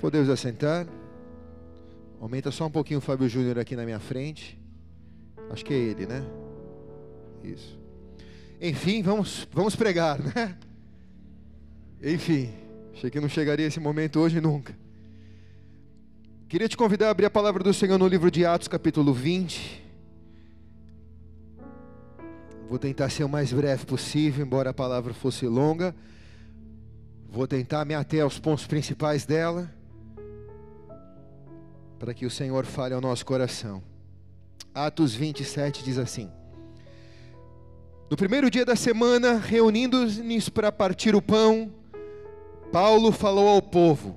Podemos assentar. Aumenta só um pouquinho o Fábio Júnior aqui na minha frente. Acho que é ele, né? Isso. Enfim, vamos, vamos pregar, né? Enfim, achei que não chegaria esse momento hoje nunca. Queria te convidar a abrir a palavra do Senhor no livro de Atos, capítulo 20. Vou tentar ser o mais breve possível, embora a palavra fosse longa. Vou tentar me ater aos pontos principais dela, para que o Senhor fale ao nosso coração. Atos 27 diz assim: No primeiro dia da semana, reunindo-nos para partir o pão, Paulo falou ao povo: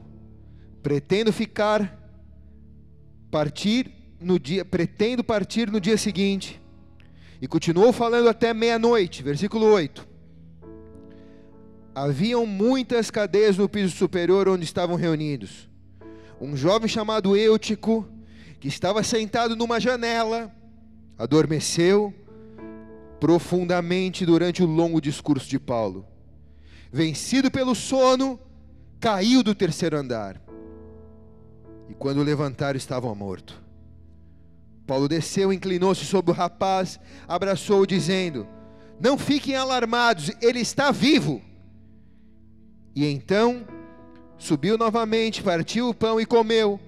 Pretendo ficar partir no dia, pretendo partir no dia seguinte. E continuou falando até meia-noite, versículo 8. Haviam muitas cadeias no piso superior onde estavam reunidos. Um jovem chamado Eutico, que estava sentado numa janela, adormeceu profundamente durante o longo discurso de Paulo. Vencido pelo sono, caiu do terceiro andar. E quando levantaram, estava morto. Paulo desceu, inclinou-se sobre o rapaz, abraçou-o, dizendo: Não fiquem alarmados, ele está vivo. E então subiu novamente, partiu o pão e comeu,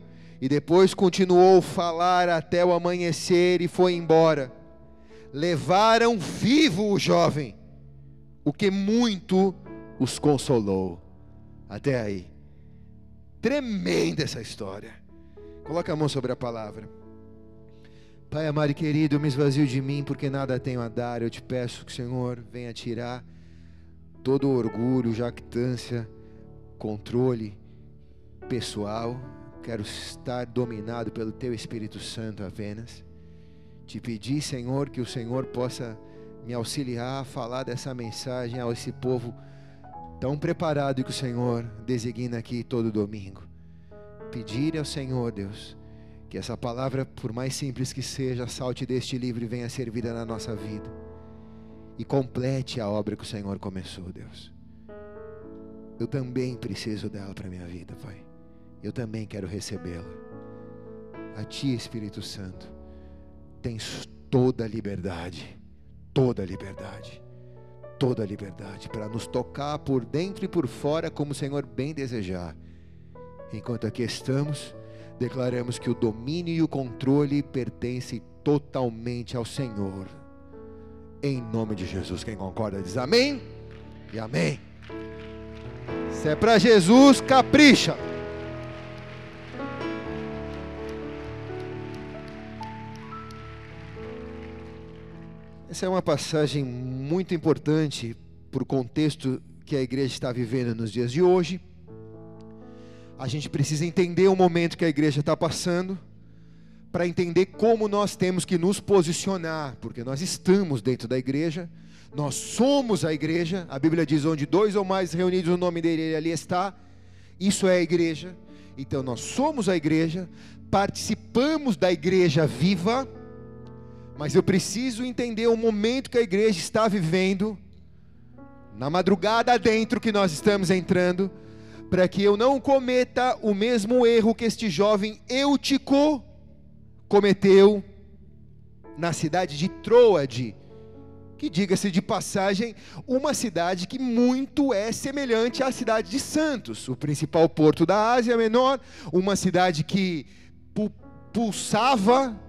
e depois continuou a falar até o amanhecer e foi embora. Levaram vivo o jovem, o que muito os consolou. Até aí. Tremenda essa história. Coloca a mão sobre a palavra. Pai amado e querido, eu me esvazio de mim porque nada tenho a dar. Eu te peço que o Senhor venha tirar todo o orgulho, jactância, controle pessoal. Quero estar dominado pelo Teu Espírito Santo apenas. Te pedir, Senhor, que o Senhor possa me auxiliar a falar dessa mensagem a esse povo tão preparado que o Senhor designa aqui todo domingo. Pedir ao Senhor, Deus, que essa palavra, por mais simples que seja, salte deste livro e venha servida na nossa vida e complete a obra que o Senhor começou, Deus. Eu também preciso dela para minha vida, Pai. Eu também quero recebê-la. A Ti, Espírito Santo, tens toda a liberdade, toda a liberdade, toda a liberdade para nos tocar por dentro e por fora como o Senhor bem desejar. Enquanto aqui estamos, declaramos que o domínio e o controle pertencem totalmente ao Senhor em nome de Jesus. Quem concorda diz amém e amém. Se é para Jesus, capricha. Essa é uma passagem muito importante para o contexto que a igreja está vivendo nos dias de hoje. A gente precisa entender o momento que a igreja está passando para entender como nós temos que nos posicionar, porque nós estamos dentro da igreja, nós somos a igreja, a Bíblia diz: onde dois ou mais reunidos no nome dele, ele ali está, isso é a igreja, então nós somos a igreja, participamos da igreja viva, mas eu preciso entender o momento que a igreja está vivendo, na madrugada dentro que nós estamos entrando, para que eu não cometa o mesmo erro que este jovem Eutico cometeu na cidade de Troade, que diga-se de passagem, uma cidade que muito é semelhante à cidade de Santos, o principal porto da Ásia Menor, uma cidade que pulsava,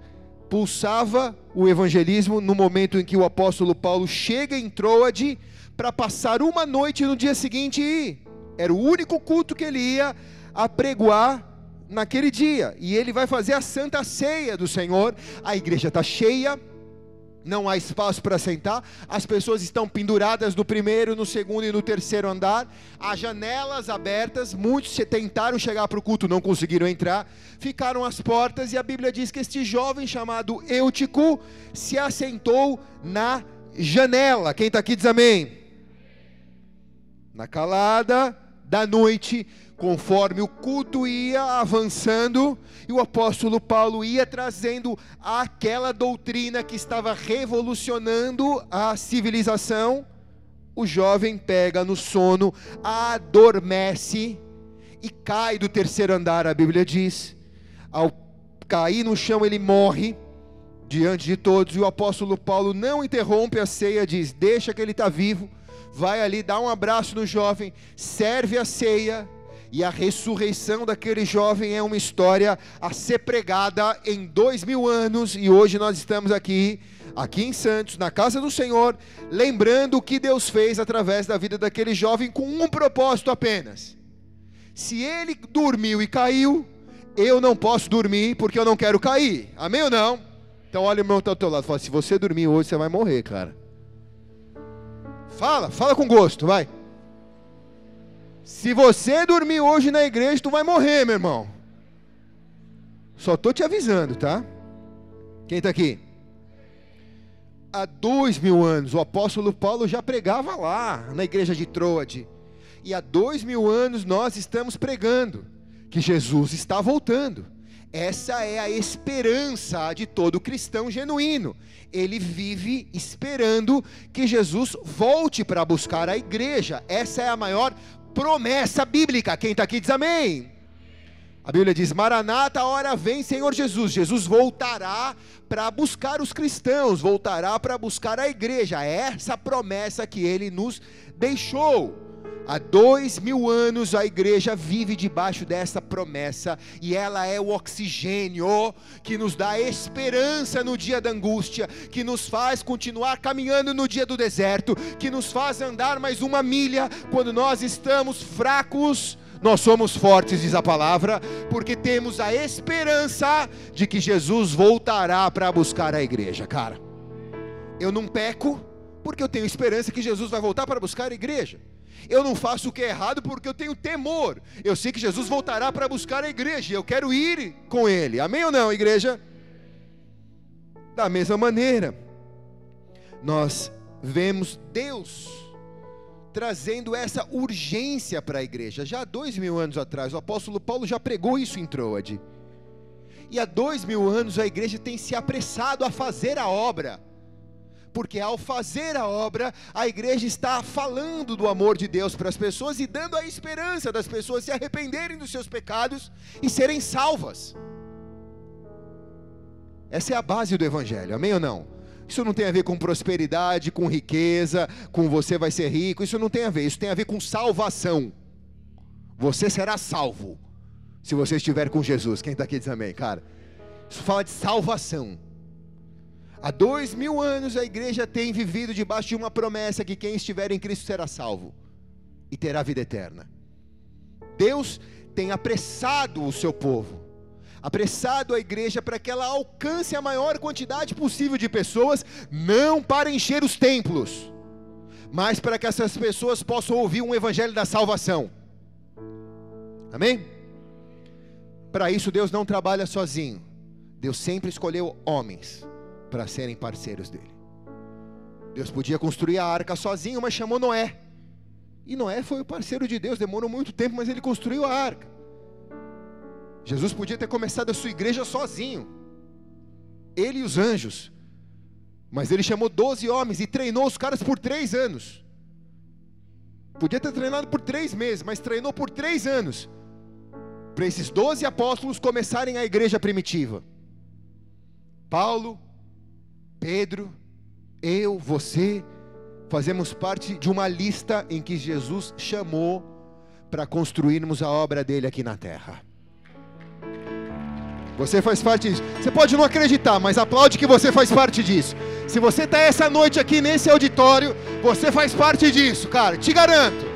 pulsava o evangelismo no momento em que o apóstolo Paulo chega em Troade para passar uma noite no dia seguinte e era o único culto que ele ia apregoar naquele dia, e ele vai fazer a santa ceia do Senhor. A igreja está cheia, não há espaço para sentar, as pessoas estão penduradas no primeiro, no segundo e no terceiro andar, há janelas abertas, muitos tentaram chegar para o culto, não conseguiram entrar, ficaram as portas, e a Bíblia diz que este jovem chamado Eutico se assentou na janela. Quem está aqui diz amém. Na calada da noite, conforme o culto ia avançando e o apóstolo Paulo ia trazendo aquela doutrina que estava revolucionando a civilização, o jovem pega no sono, adormece e cai do terceiro andar, a Bíblia diz. Ao cair no chão, ele morre diante de todos, e o apóstolo Paulo não interrompe a ceia, diz: Deixa que ele está vivo, vai ali, dá um abraço no jovem, serve a ceia, e a ressurreição daquele jovem é uma história a ser pregada em dois mil anos, e hoje nós estamos aqui, aqui em Santos, na casa do Senhor, lembrando o que Deus fez através da vida daquele jovem com um propósito apenas. Se ele dormiu e caiu, eu não posso dormir porque eu não quero cair. Amém ou não? Então olha o irmão que está ao teu lado. Fala, se você dormir hoje, você vai morrer, cara. Fala, fala com gosto, vai. Se você dormir hoje na igreja, tu vai morrer, meu irmão. Só estou te avisando, tá? Quem está aqui? Há dois mil anos, o apóstolo Paulo já pregava lá, na igreja de Troade. E há dois mil anos nós estamos pregando que Jesus está voltando. Essa é a esperança de todo cristão genuíno. Ele vive esperando que Jesus volte para buscar a igreja. Essa é a maior promessa bíblica. Quem está aqui diz amém. A Bíblia diz: Maranata, a hora vem, Senhor Jesus. Jesus voltará para buscar os cristãos, voltará para buscar a igreja. É essa promessa que ele nos deixou. Há dois mil anos a igreja vive debaixo dessa promessa e ela é o oxigênio que nos dá esperança no dia da angústia, que nos faz continuar caminhando no dia do deserto, que nos faz andar mais uma milha quando nós estamos fracos. Nós somos fortes, diz a palavra, porque temos a esperança de que Jesus voltará para buscar a igreja, cara. Eu não peco porque eu tenho esperança que Jesus vai voltar para buscar a igreja. Eu não faço o que é errado porque eu tenho temor. Eu sei que Jesus voltará para buscar a igreja e eu quero ir com ele. Amém ou não, igreja? Da mesma maneira, nós vemos Deus trazendo essa urgência para a igreja. Já há dois mil anos atrás, o apóstolo Paulo já pregou isso em Troade. E há dois mil anos a igreja tem se apressado a fazer a obra porque ao fazer a obra, a igreja está falando do amor de Deus para as pessoas e dando a esperança das pessoas se arrependerem dos seus pecados e serem salvas. Essa é a base do Evangelho, amém ou não? Isso não tem a ver com prosperidade, com riqueza, com você vai ser rico, isso não tem a ver, isso tem a ver com salvação. Você será salvo se você estiver com Jesus. Quem está aqui diz amém, cara? Isso fala de salvação. Há dois mil anos a igreja tem vivido debaixo de uma promessa que quem estiver em Cristo será salvo e terá vida eterna. Deus tem apressado o seu povo, apressado a igreja para que ela alcance a maior quantidade possível de pessoas, não para encher os templos, mas para que essas pessoas possam ouvir um evangelho da salvação. Amém? Para isso Deus não trabalha sozinho. Deus sempre escolheu homens para serem parceiros dele. Deus podia construir a arca sozinho, mas chamou Noé. E Noé foi o parceiro de Deus, demorou muito tempo, mas ele construiu a arca. Jesus podia ter começado a sua igreja sozinho, ele e os anjos, mas ele chamou doze homens e treinou os caras por três anos. Podia ter treinado por três meses, mas treinou por três anos, para esses doze apóstolos começarem a igreja primitiva. Paulo, Pedro, eu, você, fazemos parte de uma lista em que Jesus chamou para construirmos a obra dele aqui na terra. Você faz parte disso. Você pode não acreditar, mas aplaude que você faz parte disso. Se você está essa noite aqui nesse auditório, você faz parte disso, cara, te garanto.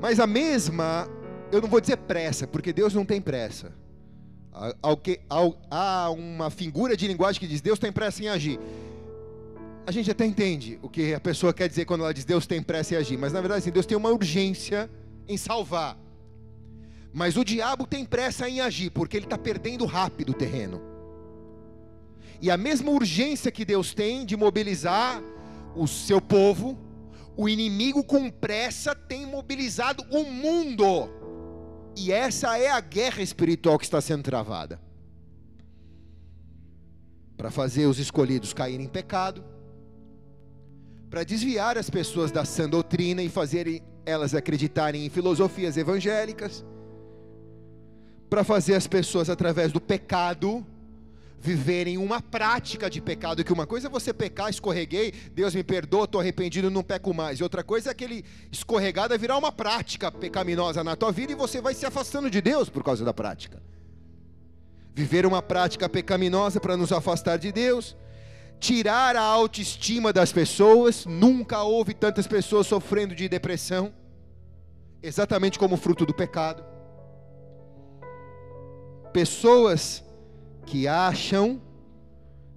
Mas a mesma, eu não vou dizer pressa, porque Deus não tem pressa há uma figura de linguagem que diz Deus tem pressa em agir. A gente até entende o que a pessoa quer dizer quando ela diz Deus tem pressa em agir, mas na verdade assim, Deus tem uma urgência em salvar. Mas o diabo tem pressa em agir, porque ele está perdendo rápido o terreno. E a mesma urgência que Deus tem de mobilizar o seu povo, o inimigo com pressa tem mobilizado o mundo e essa é a guerra espiritual que está sendo travada. Para fazer os escolhidos caírem em pecado, para desviar as pessoas da sã doutrina e fazerem elas acreditarem em filosofias evangélicas, para fazer as pessoas através do pecado viverem uma prática de pecado, que uma coisa é você pecar, escorreguei, Deus me perdoa, estou arrependido, não peco mais. E outra coisa é aquele escorregado virar uma prática pecaminosa na tua vida e você vai se afastando de Deus por causa da prática. Viver uma prática pecaminosa para nos afastar de Deus, tirar a autoestima das pessoas, nunca houve tantas pessoas sofrendo de depressão, exatamente como fruto do pecado. Pessoas que acham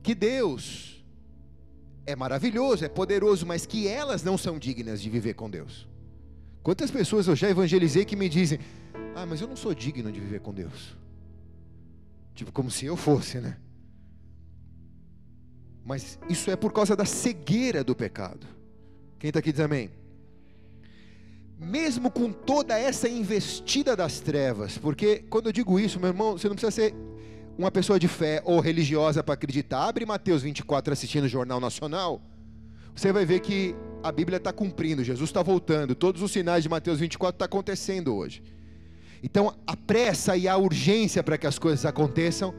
que Deus é maravilhoso, é poderoso, mas que elas não são dignas de viver com Deus. Quantas pessoas eu já evangelizei que me dizem: Ah, mas eu não sou digno de viver com Deus. Tipo, como se eu fosse, né? Mas isso é por causa da cegueira do pecado. Quem está aqui diz amém? Mesmo com toda essa investida das trevas, porque quando eu digo isso, meu irmão, você não precisa ser uma pessoa de fé ou religiosa para acreditar, abre Mateus 24 assistindo o Jornal Nacional, você vai ver que a Bíblia está cumprindo, Jesus está voltando, todos os sinais de Mateus 24 estão tá acontecendo hoje. Então, a pressa e a urgência para que as coisas aconteçam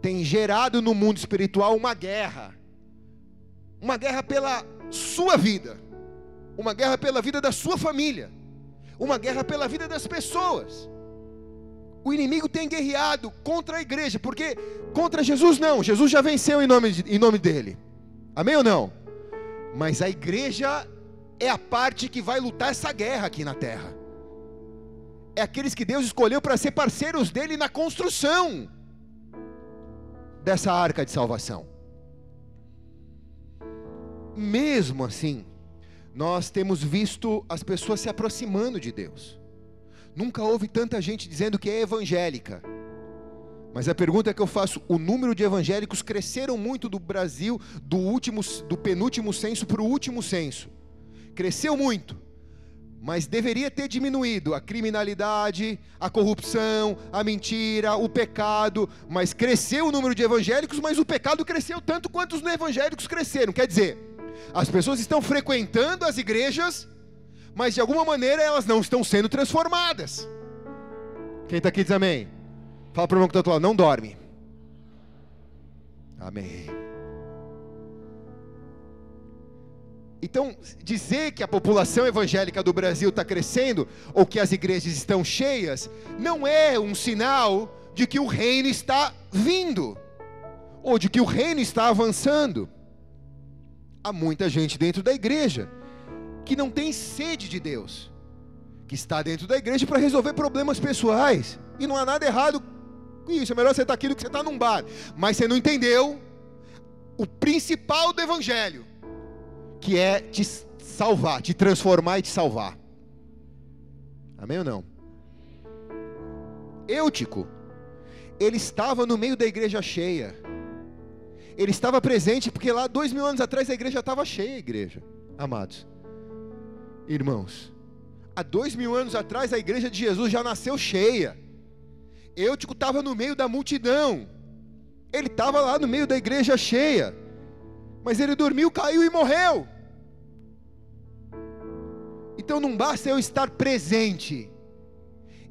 tem gerado no mundo espiritual uma guerra. Uma guerra pela sua vida, uma guerra pela vida da sua família, uma guerra pela vida das pessoas o inimigo tem guerreado contra a igreja, porque contra Jesus não, Jesus já venceu em nome, de, em nome dele. Amém ou não? Mas a igreja é a parte que vai lutar essa guerra aqui na terra. É aqueles que Deus escolheu para ser parceiros dele na construção dessa arca de salvação. Mesmo assim, nós temos visto as pessoas se aproximando de Deus. Nunca houve tanta gente dizendo que é evangélica. Mas a pergunta que eu faço, o número de evangélicos cresceram muito do Brasil do último do penúltimo censo para o último censo. Cresceu muito. Mas deveria ter diminuído a criminalidade, a corrupção, a mentira, o pecado, mas cresceu o número de evangélicos, mas o pecado cresceu tanto quanto os evangélicos cresceram. Quer dizer, as pessoas estão frequentando as igrejas, mas de alguma maneira elas não estão sendo transformadas. Quem está aqui diz amém. Fala para o irmão que está lá, não dorme. Amém. Então, dizer que a população evangélica do Brasil está crescendo, ou que as igrejas estão cheias, não é um sinal de que o reino está vindo, ou de que o reino está avançando. Há muita gente dentro da igreja que não tem sede de Deus, que está dentro da igreja para resolver problemas pessoais. E não há nada errado com isso. É melhor você estar aqui do que você estar num bar. Mas você não entendeu o principal do evangelho, que é te salvar, te transformar e te salvar. Amém ou não? Eutico, ele estava no meio da igreja cheia. Ele estava presente porque lá dois mil anos atrás a igreja estava cheia, a igreja, amados irmãos. Há dois mil anos atrás a igreja de Jesus já nasceu cheia. Eutico estava no meio da multidão. Ele estava lá no meio da igreja cheia. Mas ele dormiu, caiu e morreu. Então não basta eu estar presente,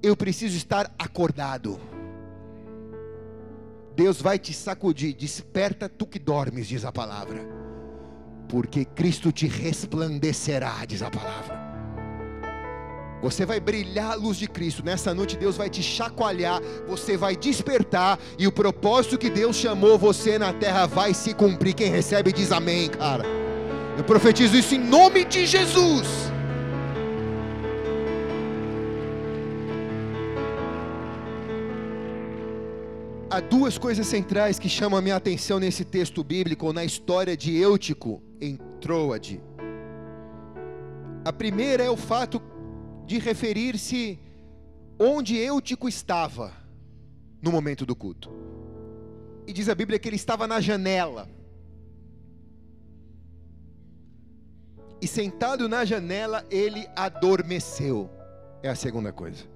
eu preciso estar acordado. Deus vai te sacudir, desperta tu que dormes, diz a palavra porque Cristo te resplandecerá, diz a palavra. Você vai brilhar a luz de Cristo. Nessa noite Deus vai te chacoalhar, você vai despertar e o propósito que Deus chamou você na terra vai se cumprir. Quem recebe diz amém, cara. Eu profetizo isso em nome de Jesus. Há duas coisas centrais que chamam a minha atenção nesse texto bíblico, na história de Eutico em Troade. A primeira é o fato de referir-se onde Eutico estava no momento do culto. E diz a Bíblia que ele estava na janela. E sentado na janela, ele adormeceu. É a segunda coisa.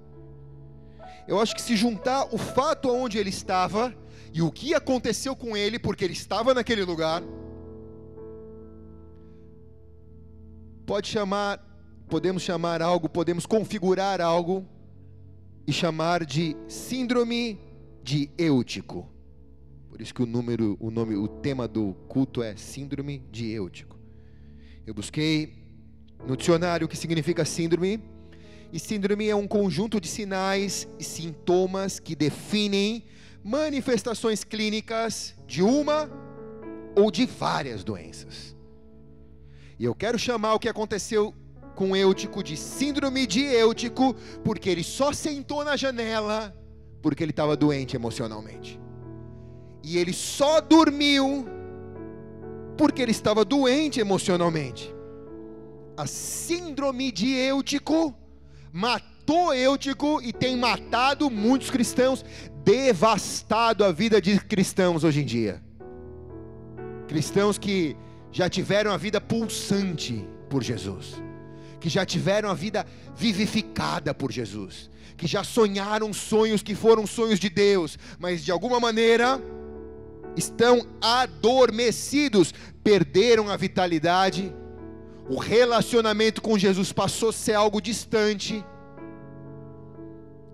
Eu acho que se juntar o fato onde ele estava e o que aconteceu com ele, porque ele estava naquele lugar, pode chamar, podemos chamar algo, podemos configurar algo e chamar de síndrome de Eutico. Por isso que o número, o nome, o tema do culto é síndrome de Eutico. Eu busquei no dicionário o que significa síndrome, e síndrome é um conjunto de sinais e sintomas que definem manifestações clínicas de uma ou de várias doenças. E eu quero chamar o que aconteceu com Eutico de síndrome de Eutico, porque ele só sentou na janela porque ele estava doente emocionalmente. E ele só dormiu porque ele estava doente emocionalmente. A síndrome de Eutico matou Eutico e tem matado muitos cristãos, devastado a vida de cristãos hoje em dia. Cristãos que já tiveram a vida pulsante por Jesus, que já tiveram a vida vivificada por Jesus, que já sonharam sonhos que foram sonhos de Deus, mas de alguma maneira estão adormecidos, perderam a vitalidade, o relacionamento com Jesus passou a ser algo distante.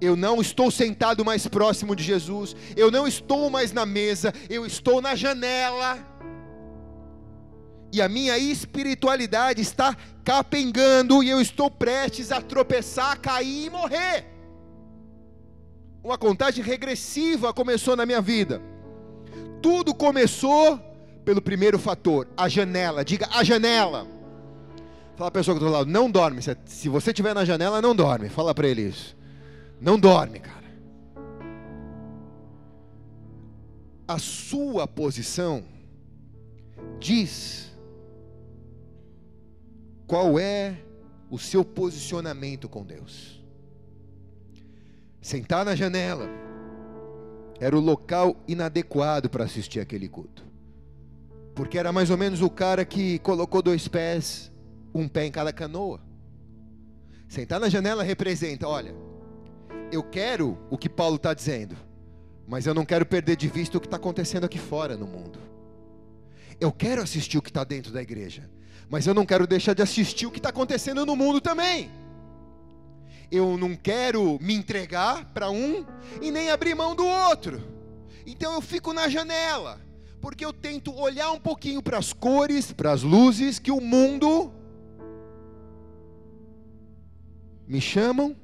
Eu não estou sentado mais próximo de Jesus, eu não estou mais na mesa, eu estou na janela. E a minha espiritualidade está capengando e eu estou prestes a tropeçar, cair e morrer. Uma contagem regressiva começou na minha vida. Tudo começou pelo primeiro fator, a janela. Diga a janela. Fala a pessoa que está do lado, não dorme. Se você estiver na janela, não dorme. Fala para ele isso. Não dorme, cara. A sua posição diz qual é o seu posicionamento com Deus. Sentar na janela era o local inadequado para assistir aquele culto. Porque era mais ou menos o cara que colocou dois pés, um pé em cada canoa. Sentar na janela representa, olha, eu quero o que Paulo está dizendo, mas eu não quero perder de vista o que está acontecendo aqui fora no mundo. Eu quero assistir o que está dentro da igreja, mas eu não quero deixar de assistir o que está acontecendo no mundo também eu não quero me entregar para um e nem abrir mão do outro. Então eu fico na janela, porque eu tento olhar um pouquinho para as cores, para as luzes que o mundo me chamam,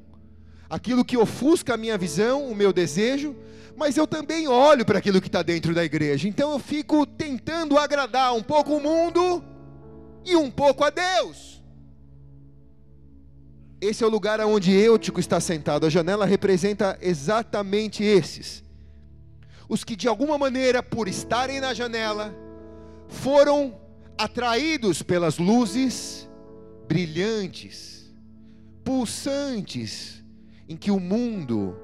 aquilo que ofusca a minha visão, o meu desejo, mas eu também olho para aquilo que está dentro da igreja. Então eu fico tentando agradar um pouco o mundo e um pouco a Deus. Esse é o lugar onde Eutico está sentado. A janela representa exatamente esses. Os que de alguma maneira, por estarem na janela, foram atraídos pelas luzes brilhantes, pulsantes, em que o mundo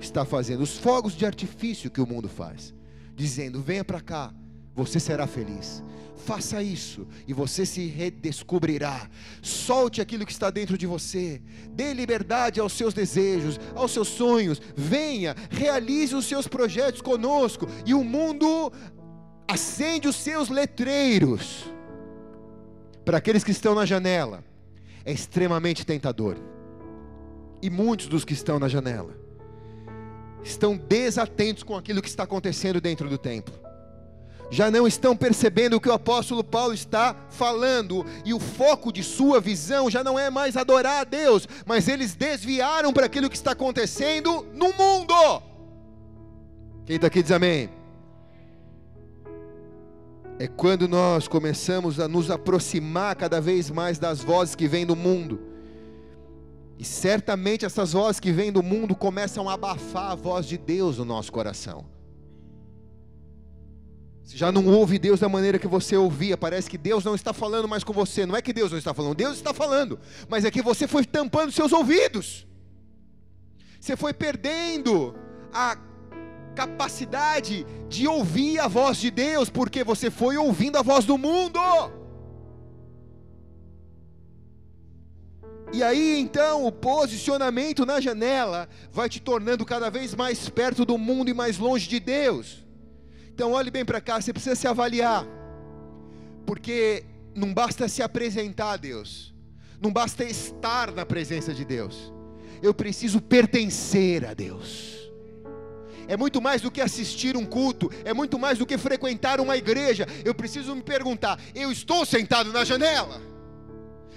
está fazendo, os fogos de artifício que o mundo faz, dizendo: venha para cá, você será feliz. Faça isso e você se redescobrirá. Solte aquilo que está dentro de você. Dê liberdade aos seus desejos, aos seus sonhos. Venha, realize os seus projetos conosco e o mundo acende os seus letreiros. Para aqueles que estão na janela, é extremamente tentador. E muitos dos que estão na janela estão desatentos com aquilo que está acontecendo dentro do templo já não estão percebendo o que o apóstolo Paulo está falando, e o foco de sua visão já não é mais adorar a Deus, mas eles desviaram para aquilo que está acontecendo no mundo. Quem está aqui diz amém. É quando nós começamos a nos aproximar cada vez mais das vozes que vêm do mundo. E certamente essas vozes que vêm do mundo começam a abafar a voz de Deus no nosso coração. Você já não ouve Deus da maneira que você ouvia, parece que Deus não está falando mais com você. Não é que Deus não está falando, Deus está falando, mas é que você foi tampando seus ouvidos. Você foi perdendo a capacidade de ouvir a voz de Deus, porque você foi ouvindo a voz do mundo. E aí então o posicionamento na janela vai te tornando cada vez mais perto do mundo e mais longe de Deus. Então olhe bem para cá, você precisa se avaliar. Porque não basta se apresentar a Deus. Não basta estar na presença de Deus. Eu preciso pertencer a Deus. É muito mais do que assistir um culto, é muito mais do que frequentar uma igreja. Eu preciso me perguntar: eu estou sentado na janela?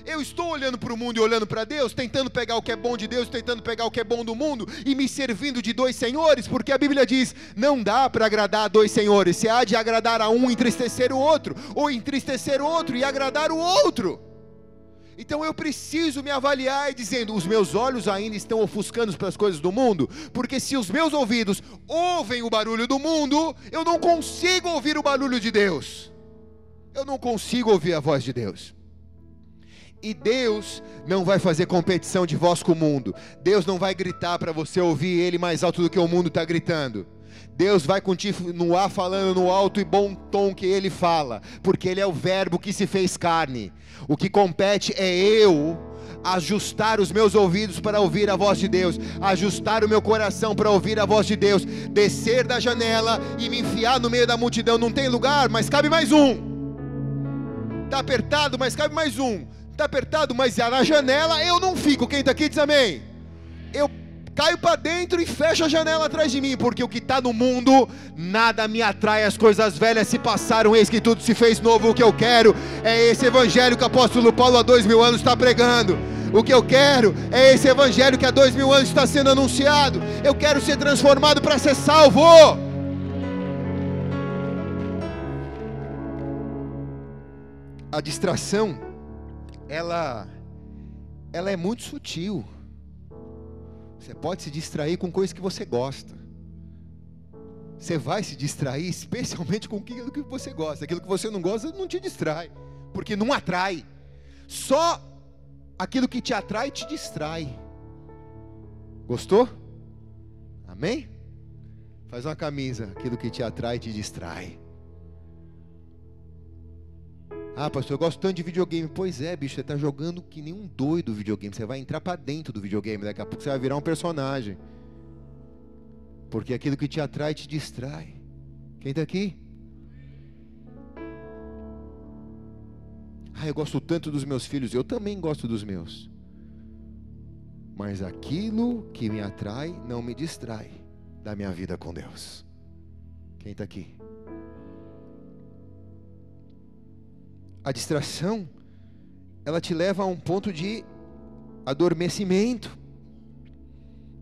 Eu estou olhando para o mundo e olhando para Deus, tentando pegar o que é bom de Deus, tentando pegar o que é bom do mundo e me servindo de dois senhores, porque a Bíblia diz: não dá para agradar a dois senhores, se há de agradar a um, entristecer o outro, ou entristecer o outro e agradar o outro. Então eu preciso me avaliar e dizendo: os meus olhos ainda estão ofuscando para as coisas do mundo, porque se os meus ouvidos ouvem o barulho do mundo, eu não consigo ouvir o barulho de Deus. Eu não consigo ouvir a voz de Deus. E Deus não vai fazer competição de voz com o mundo. Deus não vai gritar para você ouvir Ele mais alto do que o mundo está gritando. Deus vai continuar falando no alto e bom tom que Ele fala, porque Ele é o Verbo que se fez carne. O que compete é eu ajustar os meus ouvidos para ouvir a voz de Deus, ajustar o meu coração para ouvir a voz de Deus, descer da janela e me enfiar no meio da multidão. Não tem lugar, mas cabe mais um. Está apertado, mas cabe mais um. Está apertado, mas na janela eu não fico. Quem está aqui diz amém. Eu caio para dentro e fecho a janela atrás de mim, porque o que está no mundo, nada me atrai, as coisas velhas se passaram, eis que tudo se fez novo. O que eu quero é esse evangelho que o apóstolo Paulo há dois mil anos está pregando. O que eu quero é esse evangelho que há dois mil anos está sendo anunciado. Eu quero ser transformado para ser salvo. A distração, ela, ela é muito sutil. Você pode se distrair com coisas que você gosta. Você vai se distrair especialmente com aquilo que você gosta. Aquilo que você não gosta não te distrai, porque não atrai. Só aquilo que te atrai te distrai. Gostou? Amém? Faz uma camisa, aquilo que te atrai te distrai. Ah, pastor, eu gosto tanto de videogame. Pois é, bicho, você está jogando que nem um doido videogame. Você vai entrar para dentro do videogame. Daqui a pouco você vai virar um personagem. Porque aquilo que te atrai te distrai. Quem está aqui? Ah, eu gosto tanto dos meus filhos. Eu também gosto dos meus. Mas aquilo que me atrai não me distrai da minha vida com Deus. Quem está aqui? A distração, ela te leva a um ponto de adormecimento.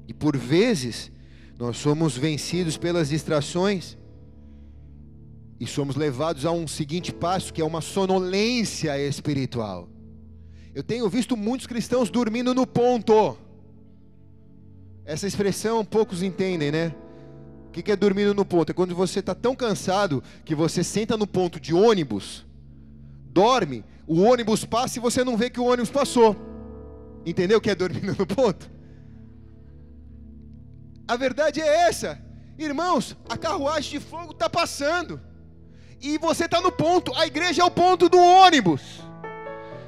E por vezes, nós somos vencidos pelas distrações e somos levados a um seguinte passo, que é uma sonolência espiritual. Eu tenho visto muitos cristãos dormindo no ponto. Essa expressão poucos entendem, né? O que é dormindo no ponto? É quando você está tão cansado que você senta no ponto de ônibus dorme, o ônibus passa e você não vê que o ônibus passou. Entendeu o que é dormindo no ponto? A verdade é essa, irmãos, a carruagem de fogo está passando, e você está no ponto, a igreja é o ponto do ônibus.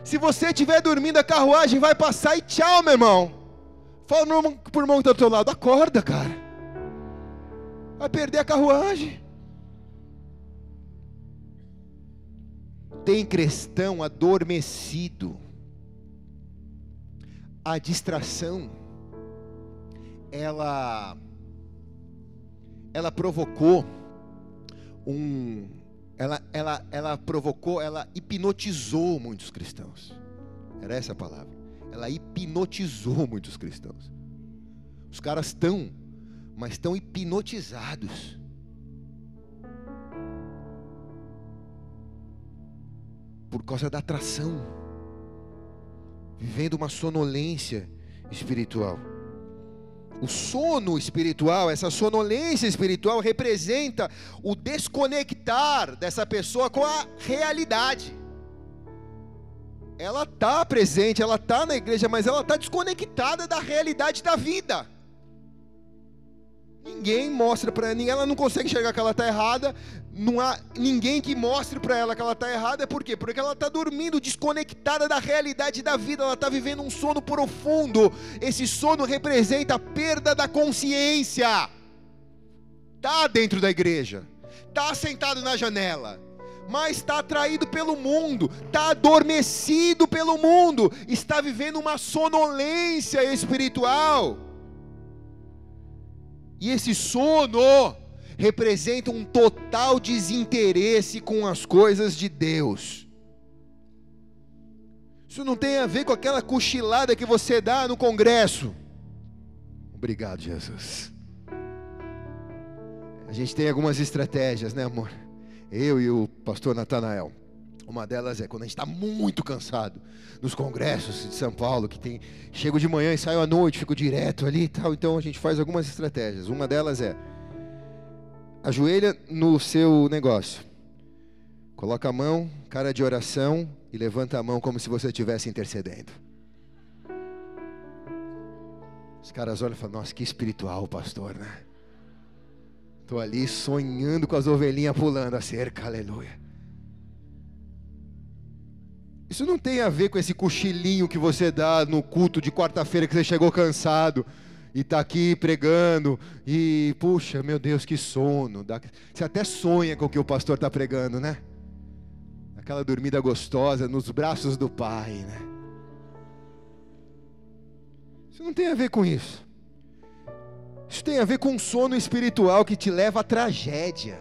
Se você estiver dormindo, a carruagem vai passar e tchau, meu irmão. Fala para o irmão que está do teu lado, acorda, cara. Vai perder a carruagem. Tem cristão adormecido. A distração, ela, ela provocou um, ela, ela, ela provocou, ela hipnotizou muitos cristãos. Era essa a palavra. Ela hipnotizou muitos cristãos. Os caras estão, mas estão hipnotizados. Por causa da atração, vivendo uma sonolência espiritual. O sono espiritual, essa sonolência espiritual, representa o desconectar dessa pessoa com a realidade. Ela está presente, ela está na igreja, mas ela está desconectada da realidade da vida. Ninguém mostra para ela, ela não consegue enxergar que ela está errada. Não há ninguém que mostre para ela que ela está errada. Por quê? Porque ela está dormindo, desconectada da realidade da vida. Ela está vivendo um sono profundo. Esse sono representa a perda da consciência. Está dentro da igreja, está sentado na janela, mas está atraído pelo mundo, está adormecido pelo mundo, está vivendo uma sonolência espiritual. E esse sono representa um total desinteresse com as coisas de Deus. Isso não tem a ver com aquela cochilada que você dá no congresso. Obrigado, Jesus. A gente tem algumas estratégias, né, amor? Eu e o pastor Natanael. Uma delas é quando a gente está muito cansado nos congressos de São Paulo, que tem chego de manhã e saio à noite, fico direto ali e tal. Então a gente faz algumas estratégias. Uma delas é ajoelha no seu negócio, coloca a mão, cara de oração e levanta a mão como se você estivesse intercedendo. Os caras olham e falam: Nossa, que espiritual, pastor, né? Estou ali sonhando com as ovelhinhas pulando a cerca, aleluia. Isso não tem a ver com esse cochilinho que você dá no culto de quarta-feira que você chegou cansado e está aqui pregando e, puxa, meu Deus, que sono. Você até sonha com o que o pastor está pregando, né? Aquela dormida gostosa nos braços do Pai, né? Isso não tem a ver com isso. Isso tem a ver com um sono espiritual que te leva à tragédia,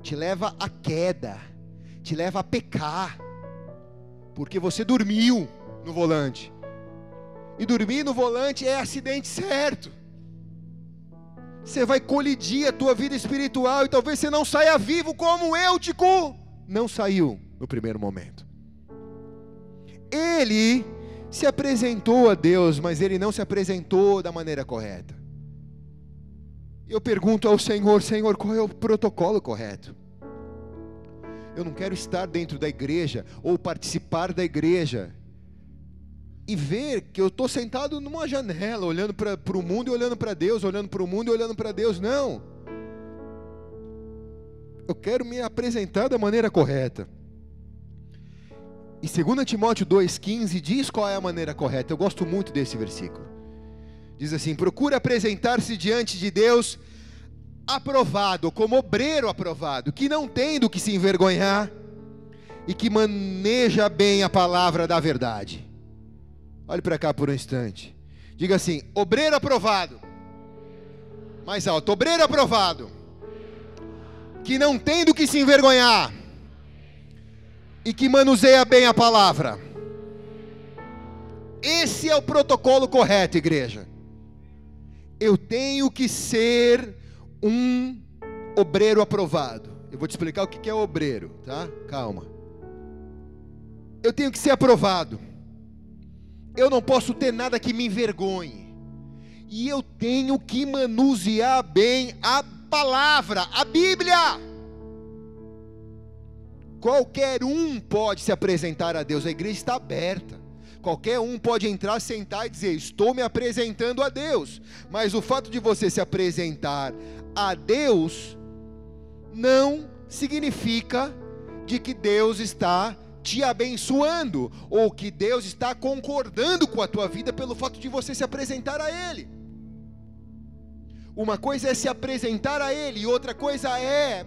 te leva à queda, te leva a pecar, porque você dormiu no volante. E dormir no volante é acidente certo. Você vai colidir a tua vida espiritual e talvez você não saia vivo como Eutico não saiu no primeiro momento. Ele se apresentou a Deus, mas ele não se apresentou da maneira correta. Eu pergunto ao Senhor, Senhor, qual é o protocolo correto? Eu não quero estar dentro da igreja ou participar da igreja e ver que eu estou sentado numa janela, olhando para o mundo e olhando para Deus, olhando para o mundo e olhando para Deus. Não. Eu quero me apresentar da maneira correta. E 2 Timóteo 2,15 diz qual é a maneira correta. Eu gosto muito desse versículo. Diz assim: procura apresentar-se diante de Deus aprovado, como obreiro aprovado, que não tem do que se envergonhar e que maneja bem a palavra da verdade. Olhe para cá por um instante. Diga assim: obreiro aprovado. Mais alto: obreiro aprovado. Que não tem do que se envergonhar e que manuseia bem a palavra. Esse é o protocolo correto, igreja. Eu tenho que ser um obreiro aprovado. Eu vou te explicar o que é obreiro, tá? Calma. Eu tenho que ser aprovado. Eu não posso ter nada que me envergonhe. E eu tenho que manusear bem a palavra, a Bíblia. Qualquer um pode se apresentar a Deus, a igreja está aberta. Qualquer um pode entrar, sentar e dizer: Estou me apresentando a Deus. Mas o fato de você se apresentar a Deus não significa de que Deus está te abençoando ou que Deus está concordando com a tua vida pelo fato de você se apresentar a Ele. Uma coisa é se apresentar a Ele, e outra coisa é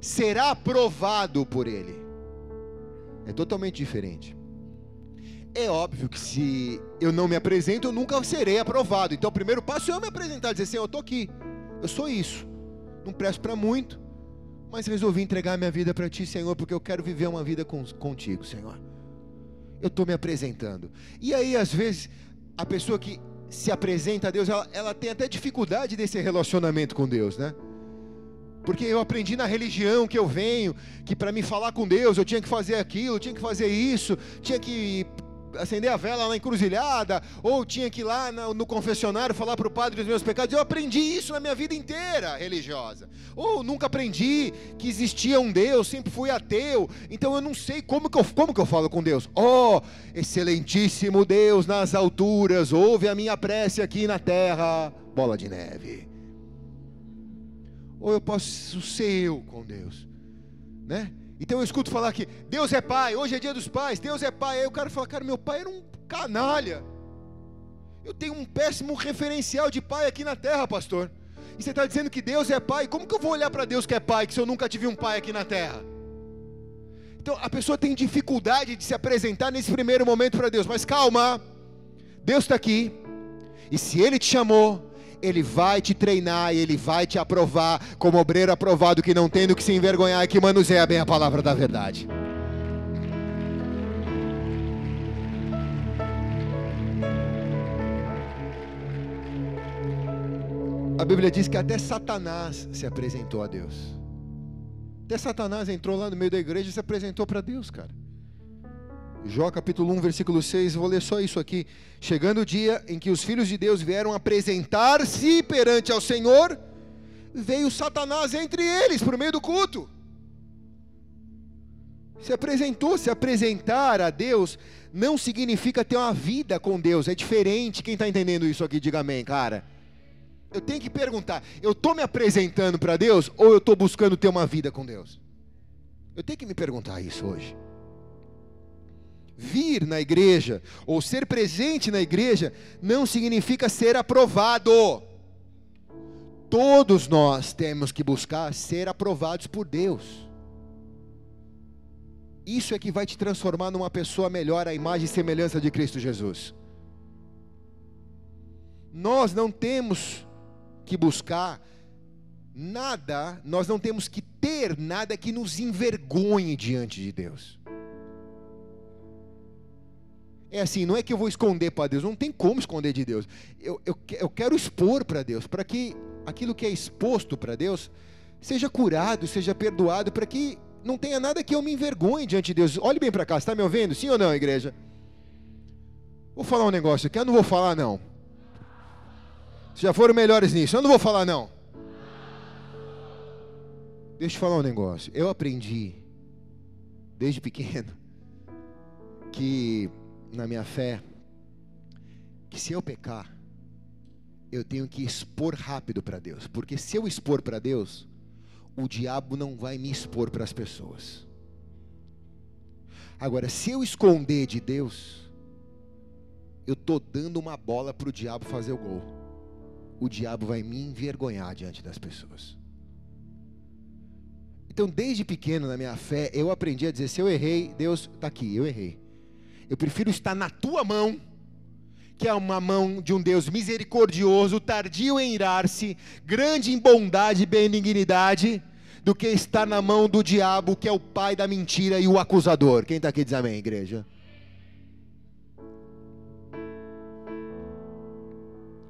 ser aprovado por Ele. É totalmente diferente. É óbvio que se eu não me apresento, eu nunca serei aprovado. Então, o primeiro passo é eu me apresentar, dizer assim: eu estou aqui, eu sou isso. Não presto para muito, mas resolvi entregar minha vida para Ti, Senhor, porque eu quero viver uma vida com, contigo, Senhor. Eu estou me apresentando. E aí, às vezes, a pessoa que se apresenta a Deus, ela, ela tem até dificuldade desse relacionamento com Deus, né? Porque eu aprendi na religião que eu venho, que para me falar com Deus eu tinha que fazer aquilo, tinha que fazer isso, tinha que acender a vela na encruzilhada, ou tinha que ir lá no, no confessionário falar para o padre dos meus pecados. Eu aprendi isso na minha vida inteira religiosa. Ou nunca aprendi que existia um Deus, sempre fui ateu. Então eu não sei como que eu, como que eu falo com Deus. Oh, excelentíssimo Deus nas alturas, ouve a minha prece aqui na terra. Bola de neve. Ou eu posso ser eu com Deus, né? Então eu escuto falar que Deus é pai, hoje é dia dos pais, Deus é pai. Aí o cara fala, cara, meu pai era um canalha. Eu tenho um péssimo referencial de pai aqui na terra, pastor. E você está dizendo que Deus é pai, como que eu vou olhar para Deus que é pai, que se eu nunca tive um pai aqui na terra? Então a pessoa tem dificuldade de se apresentar nesse primeiro momento para Deus, mas calma, Deus está aqui, e se Ele te chamou, Ele vai te treinar e Ele vai te aprovar como obreiro aprovado que não tem do que se envergonhar e que manuseia bem a palavra da verdade. A Bíblia diz que até Satanás se apresentou a Deus. Até Satanás entrou lá no meio da igreja e se apresentou para Deus, cara. Jó capítulo 1, versículo 6, vou ler só isso aqui. Chegando o dia em que os filhos de Deus vieram apresentar-se perante ao Senhor, veio Satanás entre eles por meio do culto. Se apresentou, se apresentar a Deus não significa ter uma vida com Deus, é diferente. Quem está entendendo isso aqui, diga amém, cara eu tenho que perguntar: eu estou me apresentando para Deus ou eu estou buscando ter uma vida com Deus? Eu tenho que me perguntar isso hoje. Vir na igreja ou ser presente na igreja não significa ser aprovado. Todos nós temos que buscar ser aprovados por Deus. Isso é que vai te transformar numa pessoa melhor à imagem e semelhança de Cristo Jesus. Nós não temos que buscar nada, nós não temos que ter nada que nos envergonhe diante de Deus. É assim, não é que eu vou esconder para Deus, não tem como esconder de Deus. Eu, eu, eu quero expor para Deus, para que aquilo que é exposto para Deus seja curado, seja perdoado, para que não tenha nada que eu me envergonhe diante de Deus. Olhe bem para cá, está me ouvindo? Sim ou não, igreja? Vou falar um negócio aqui, eu não vou falar não. Já foram melhores nisso. Eu não vou falar não. Deixa eu falar um negócio. Eu aprendi desde pequeno que na minha fé que se eu pecar eu tenho que expor rápido para Deus, porque se eu expor para Deus, o diabo não vai me expor para as pessoas. Agora, se eu esconder de Deus, eu tô dando uma bola para o diabo fazer o gol o diabo vai me envergonhar diante das pessoas. Então, desde pequeno na minha fé, eu aprendi a dizer: se eu errei, Deus está aqui, eu errei. Eu prefiro estar na tua mão, que é uma mão de um Deus misericordioso, tardio em irar-se, grande em bondade e benignidade, do que estar na mão do diabo, que é o pai da mentira e o acusador. Quem está aqui diz amém, igreja?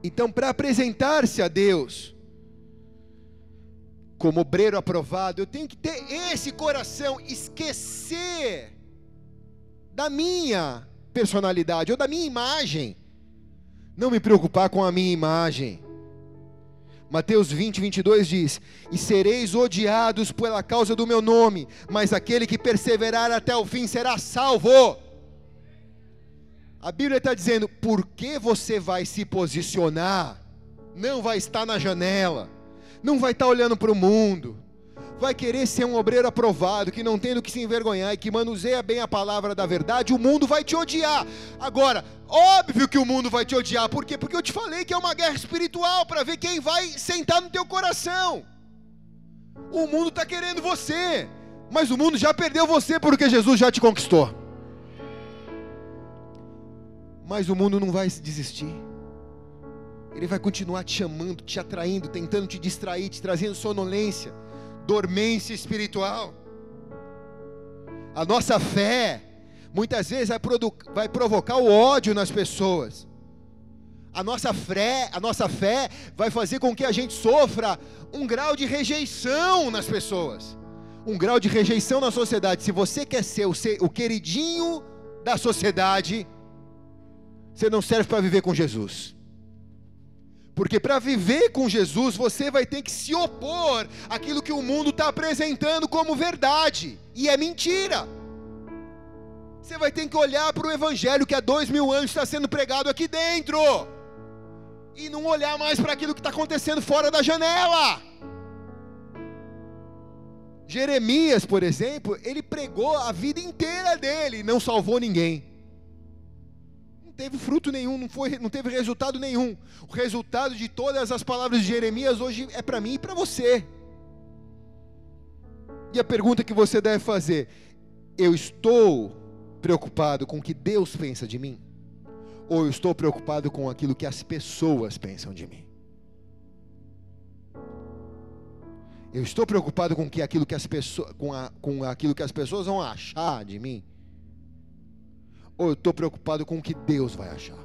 Então, para apresentar-se a Deus como obreiro aprovado, eu tenho que ter esse coração, esquecer da minha personalidade ou da minha imagem, não me preocupar com a minha imagem. Mateus 20, 22 diz: E sereis odiados pela causa do meu nome, mas aquele que perseverar até o fim será salvo. A Bíblia está dizendo: por que você vai se posicionar? Não vai estar na janela, não vai estar olhando para o mundo, vai querer ser um obreiro aprovado, que não tem do que se envergonhar e que manuseia bem a palavra da verdade, o mundo vai te odiar. Agora, óbvio que o mundo vai te odiar, por quê? Porque eu te falei que é uma guerra espiritual para ver quem vai sentar no teu coração. O mundo está querendo você, mas o mundo já perdeu você porque Jesus já te conquistou mas o mundo não vai desistir. Ele vai continuar te chamando, te atraindo, tentando te distrair, te trazendo sonolência, dormência espiritual. A nossa fé, muitas vezes, vai, vai provocar o ódio nas pessoas. A nossa fé, a nossa fé vai fazer com que a gente sofra um grau de rejeição nas pessoas, um grau de rejeição na sociedade. Se você quer ser o, ser, o queridinho da sociedade, você não serve para viver com Jesus. Porque para viver com Jesus, você vai ter que se opor àquilo que o mundo está apresentando como verdade, e é mentira. Você vai ter que olhar para o Evangelho que há dois mil anos está sendo pregado aqui dentro, e não olhar mais para aquilo que está acontecendo fora da janela. Jeremias, por exemplo, ele pregou a vida inteira dele, não salvou ninguém teve fruto nenhum, não, foi, não teve resultado nenhum. O resultado de todas as palavras de Jeremias hoje é para mim e para você. E a pergunta que você deve fazer: Eu estou preocupado com o que Deus pensa de mim? Ou eu estou preocupado com aquilo que as pessoas pensam de mim? Eu estou preocupado com que aquilo que as pessoas, com, a, com aquilo que as pessoas vão achar de mim? Ou eu estou preocupado com o que Deus vai achar?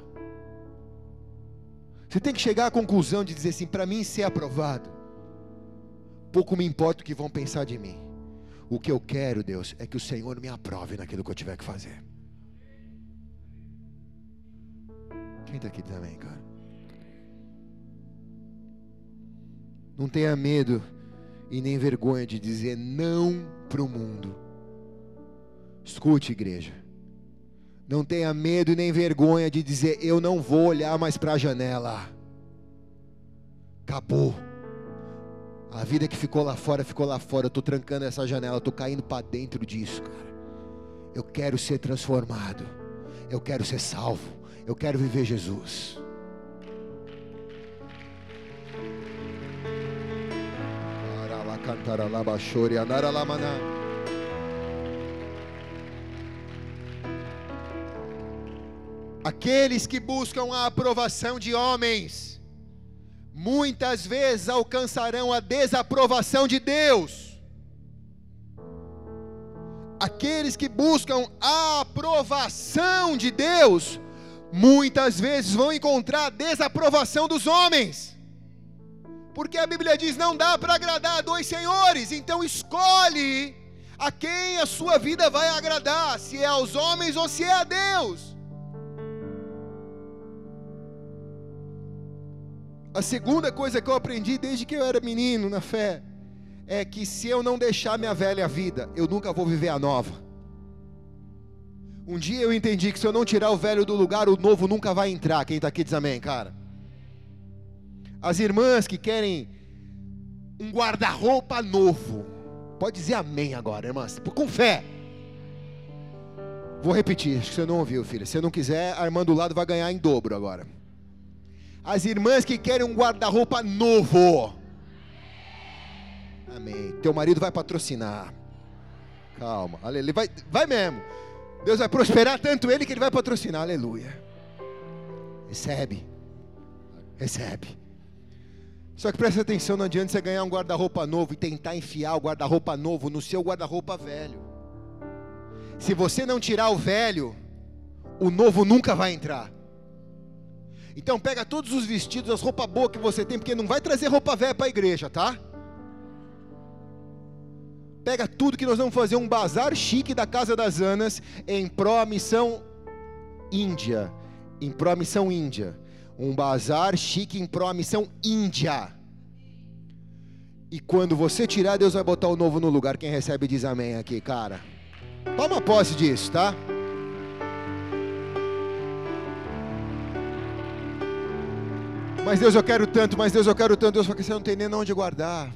Você tem que chegar à conclusão de dizer assim: para mim ser aprovado, pouco me importa o que vão pensar de mim. O que eu quero, Deus, é que o Senhor me aprove naquilo que eu tiver que fazer. Quem está aqui também, cara? Não tenha medo e nem vergonha de dizer não para o mundo. Escute, igreja. Não tenha medo nem vergonha de dizer eu não vou olhar mais para a janela. Acabou. A vida que ficou lá fora, ficou lá fora. Eu estou trancando essa janela, estou caindo para dentro disso, cara. Eu quero ser transformado. Eu quero ser salvo. Eu quero viver Jesus. Aqueles que buscam a aprovação de homens, muitas vezes alcançarão a desaprovação de Deus. Aqueles que buscam a aprovação de Deus, muitas vezes vão encontrar a desaprovação dos homens. Porque a Bíblia diz: não dá para agradar a dois senhores, então escolhe a quem a sua vida vai agradar, se é aos homens ou se é a Deus. A segunda coisa que eu aprendi desde que eu era menino na fé é que se eu não deixar minha velha vida, eu nunca vou viver a nova. Um dia eu entendi que se eu não tirar o velho do lugar, o novo nunca vai entrar. Quem está aqui diz amém, cara. As irmãs que querem um guarda-roupa novo, pode dizer amém agora, irmãs, com fé. Vou repetir, acho que você não ouviu, filha. Se você não quiser, a irmã do lado vai ganhar em dobro agora. As irmãs que querem um guarda-roupa novo. Amém. Teu marido vai patrocinar. Calma. Aleluia. Vai, vai mesmo. Deus vai prosperar tanto ele que ele vai patrocinar. Aleluia. Recebe. Recebe. Só que presta atenção, não adianta você ganhar um guarda-roupa novo e tentar enfiar o guarda-roupa novo no seu guarda-roupa velho. Se você não tirar o velho, o novo nunca vai entrar. Então pega todos os vestidos, as roupas boas que você tem, porque não vai trazer roupa velha para a igreja, tá? Pega tudo que nós vamos fazer um bazar chique da casa das Anas em pró missão Índia, em pró missão Índia, um bazar chique em pró missão Índia. E quando você tirar, Deus vai botar o novo no lugar. Quem recebe diz amém aqui, cara. Toma posse disso, tá? Mas Deus, eu quero tanto, mas Deus, eu quero tanto. Deus, porque você não tem nem onde guardar.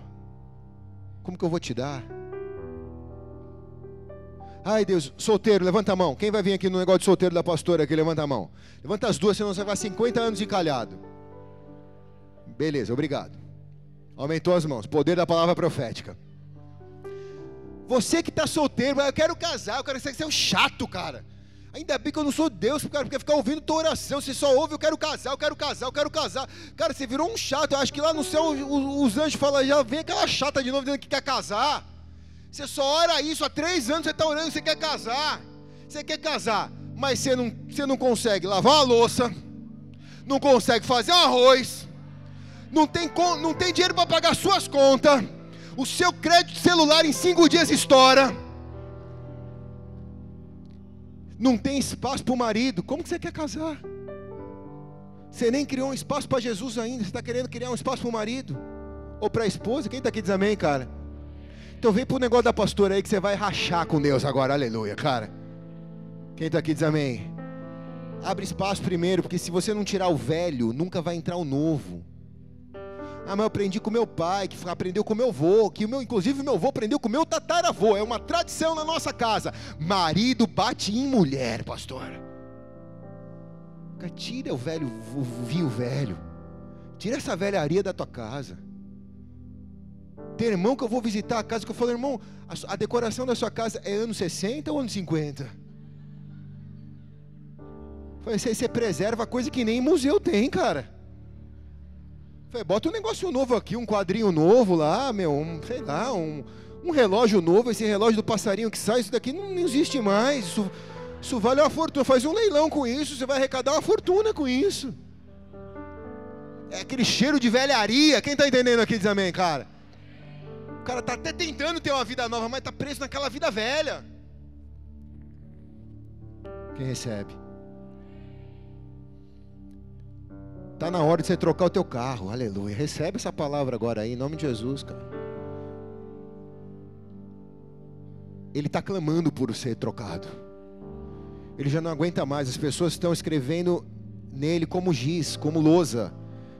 Como que eu vou te dar? Ai Deus, solteiro, levanta a mão. Quem vai vir aqui no negócio de solteiro da pastora aqui? Levanta a mão. Levanta as duas, senão você vai 50 anos encalhado. Beleza, obrigado. Aumentou as mãos. Poder da palavra profética. Você que está solteiro, eu quero casar, eu quero ser um chato, cara. Ainda bem que eu não sou Deus, porque ficar ouvindo tua oração. Você só ouve, eu quero casar, eu quero casar, eu quero casar. Cara, você virou um chato. Eu acho que lá no céu os anjos falam, já vem aquela chata de novo dizendo que quer casar. Você só ora isso, há três anos você está orando, você quer casar. Você quer casar, mas você não, você não consegue lavar a louça, não consegue fazer arroz, não tem, não tem dinheiro para pagar suas contas, o seu crédito celular em cinco dias estoura não tem espaço para o marido, como que você quer casar? Você nem criou um espaço para Jesus ainda, você está querendo criar um espaço para o marido? Ou para a esposa? Quem está aqui diz amém, cara? Então vem para o negócio da pastora aí que você vai rachar com Deus agora, aleluia, cara. Quem está aqui diz amém? Abre espaço primeiro, porque se você não tirar o velho, nunca vai entrar o novo. Ah, mas eu aprendi com meu pai, que aprendeu com meu avô, que o meu, inclusive meu avô aprendeu com meu tataravô. É uma tradição na nossa casa. Marido bate em mulher, pastor. Tira o velho, o vinho velho. Tira essa velharia da tua casa. Tem irmão que eu vou visitar a casa que eu falo, irmão, a, a decoração da sua casa é anos 60 ou anos 50? Falei, você, você preserva coisa que nem museu tem, cara. Falei, bota um negócio novo aqui, um quadrinho novo lá, meu, um, sei lá, um, um relógio novo, esse relógio do passarinho que sai, isso daqui não, não existe mais. Isso, isso vale uma fortuna. Faz um leilão com isso, você vai arrecadar uma fortuna com isso. É aquele cheiro de velharia. Quem está entendendo aqui diz amém, cara? O cara está até tentando ter uma vida nova, mas está preso naquela vida velha. Quem recebe? Está na hora de você trocar o teu carro. Aleluia. Recebe essa palavra agora aí, em nome de Jesus, cara. Ele está clamando por ser trocado. Ele já não aguenta mais. As pessoas estão escrevendo nele como giz, como lousa.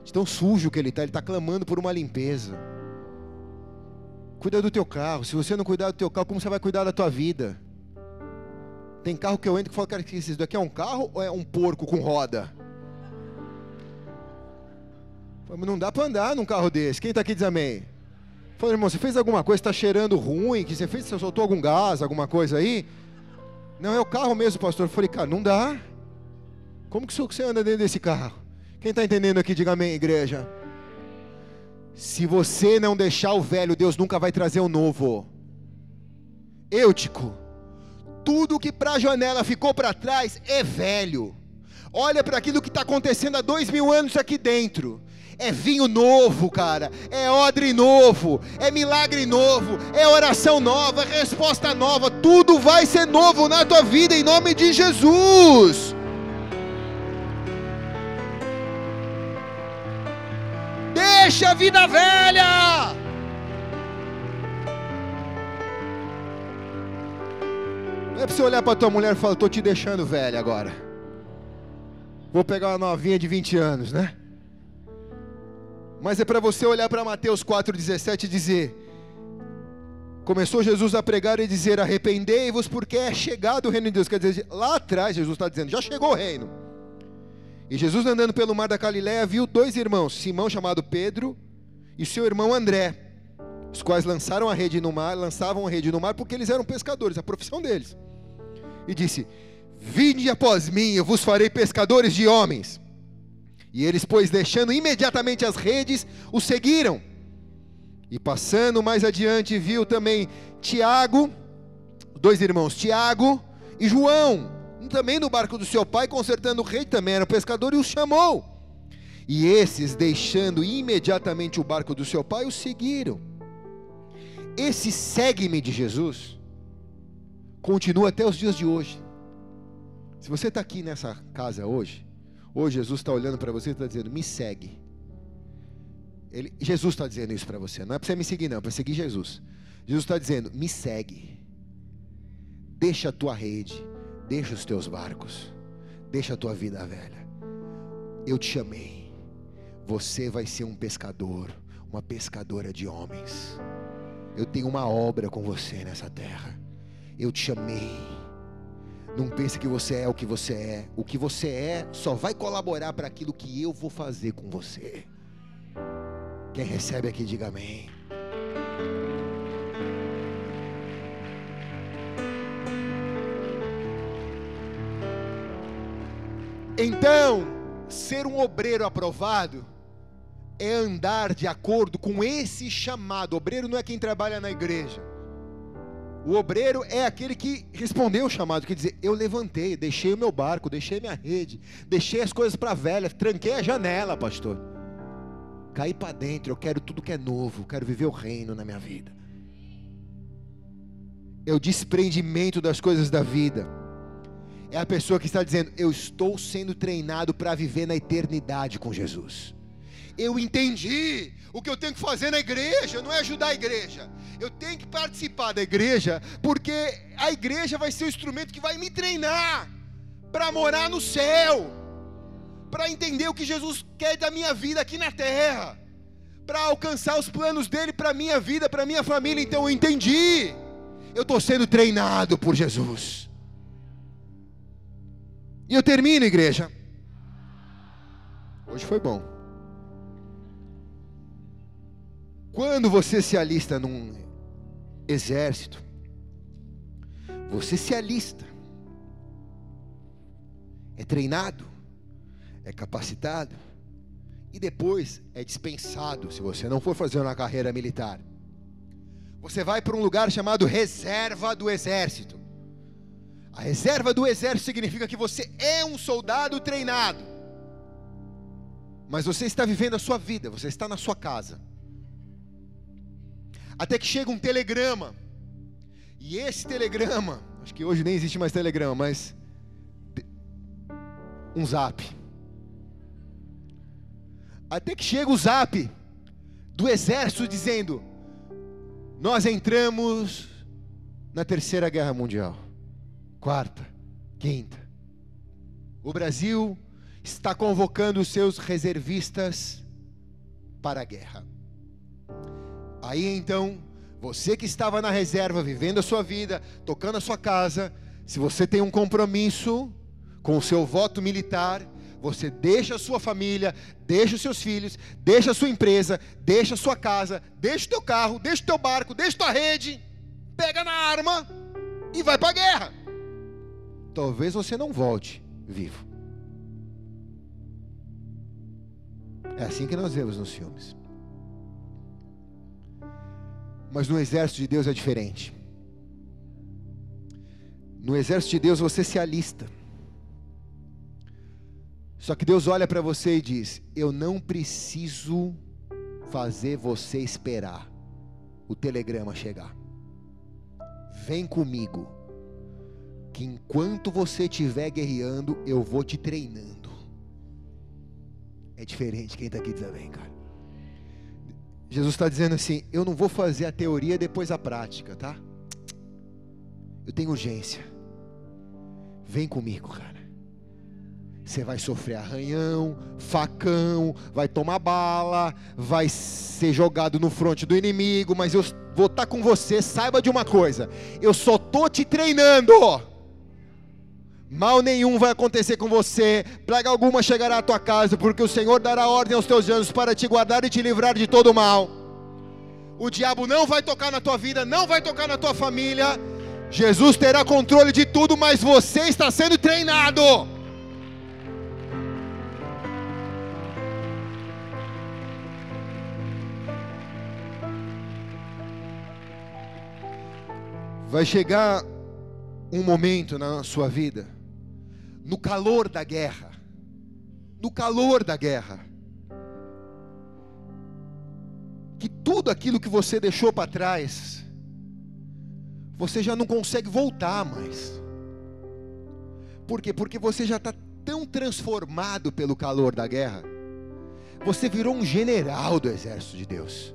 De tão sujo que ele está. Ele está clamando por uma limpeza. Cuida do teu carro. Se você não cuidar do teu carro, como você vai cuidar da tua vida? Tem carro que eu entro que falo, cara, isso daqui é um carro ou é um porco com roda? Não dá para andar num carro desse. Quem está aqui diz amém? Falei, irmão, você fez alguma coisa, está cheirando ruim, que você fez, você soltou algum gás, alguma coisa aí? Não, é o carro mesmo, pastor. Eu falei, cara, não dá. Como que você anda dentro desse carro? Quem está entendendo aqui, diga amém, igreja. Se você não deixar o velho, Deus nunca vai trazer o novo. Eutico, tudo que para a janela ficou para trás é velho. Olha para aquilo que está acontecendo há dois mil anos aqui dentro. É vinho novo, cara. É odre novo. É milagre novo. É oração nova. É resposta nova. Tudo vai ser novo na tua vida em nome de Jesus. Deixa a vida velha. Não é para você olhar para tua mulher e falar: estou te deixando velha agora. Vou pegar uma novinha de 20 anos, né? Mas é para você olhar para Mateus 4,17 e dizer: Começou Jesus a pregar e dizer: Arrependei-vos, porque é chegado o reino de Deus. Quer dizer, lá atrás, Jesus está dizendo: Já chegou o reino. E Jesus, andando pelo mar da Galiléia, viu dois irmãos, Simão, chamado Pedro, e seu irmão André, os quais lançaram a rede no mar, lançavam a rede no mar porque eles eram pescadores, a profissão deles. E disse: Vinde após mim, eu vos farei pescadores de homens. E eles, pois, deixando imediatamente as redes, o seguiram. E passando mais adiante, viu também Tiago, dois irmãos, Tiago e João, também no barco do seu pai, consertando o rei, também era pescador, e os chamou. E esses, deixando imediatamente o barco do seu pai, o seguiram. Esse segue-me de Jesus continua até os dias de hoje. Se você está aqui nessa casa hoje, Hoje Jesus está olhando para você e está dizendo: me segue. Ele, Jesus está dizendo isso para você. Não é para você me seguir, não, é para seguir Jesus. Jesus está dizendo: me segue. Deixa a tua rede, deixa os teus barcos, deixa a tua vida velha. Eu te chamei. Você vai ser um pescador, uma pescadora de homens. Eu tenho uma obra com você nessa terra. Eu te chamei. Não pense que você é o que você é. O que você é só vai colaborar para aquilo que eu vou fazer com você. Quem recebe aqui, diga amém. Então, ser um obreiro aprovado é andar de acordo com esse chamado. Obreiro não é quem trabalha na igreja. O obreiro é aquele que respondeu o chamado, quer dizer, eu levantei, deixei o meu barco, deixei minha rede, deixei as coisas para velha, tranquei a janela, pastor. Caí para dentro, eu quero tudo que é novo, quero viver o reino na minha vida. É o desprendimento das coisas da vida. É a pessoa que está dizendo: Eu estou sendo treinado para viver na eternidade com Jesus eu entendi o que eu tenho que fazer na igreja, não é ajudar a igreja. Eu tenho que participar da igreja, porque a igreja vai ser o instrumento que vai me treinar para morar no céu, para entender o que Jesus quer da minha vida aqui na terra, para alcançar os planos dele para minha vida, para minha família. Então eu entendi. Eu estou sendo treinado por Jesus. E eu termino, igreja. Hoje foi bom. Quando você se alista num exército, você se alista, é treinado, é capacitado e depois é dispensado se você não for fazer uma carreira militar. Você vai para um lugar chamado reserva do exército. A reserva do exército significa que você é um soldado treinado. Mas você está vivendo a sua vida, você está na sua casa. Até que chega um telegrama. E esse telegrama, acho que hoje nem existe mais telegrama, mas um zap. Até que chega o zap do exército dizendo: Nós entramos na terceira guerra mundial, quarta, quinta. O Brasil está convocando os seus reservistas para a guerra. Aí então, você que estava na reserva, vivendo a sua vida, tocando a sua casa, se você tem um compromisso com o seu voto militar, você deixa a sua família, deixa os seus filhos, deixa a sua empresa, deixa a sua casa, deixa o teu carro, deixa o teu barco, deixa a tua rede, pega na arma e vai para a guerra. Talvez você não volte vivo. É assim que nós vemos nos filmes. Mas no exército de Deus é diferente. No exército de Deus você se alista. Só que Deus olha para você e diz: Eu não preciso fazer você esperar o telegrama chegar. Vem comigo, que enquanto você estiver guerreando, eu vou te treinando. É diferente quem está aqui também, cara. Jesus está dizendo assim: Eu não vou fazer a teoria depois a prática, tá? Eu tenho urgência. Vem comigo, cara. Você vai sofrer arranhão, facão, vai tomar bala, vai ser jogado no fronte do inimigo, mas eu vou estar tá com você. Saiba de uma coisa: eu só tô te treinando. Mal nenhum vai acontecer com você, praga alguma chegará à tua casa, porque o Senhor dará ordem aos teus anjos para te guardar e te livrar de todo mal. O diabo não vai tocar na tua vida, não vai tocar na tua família. Jesus terá controle de tudo, mas você está sendo treinado. Vai chegar um momento na sua vida no calor da guerra, no calor da guerra, que tudo aquilo que você deixou para trás, você já não consegue voltar mais. Por quê? Porque você já está tão transformado pelo calor da guerra. Você virou um general do exército de Deus.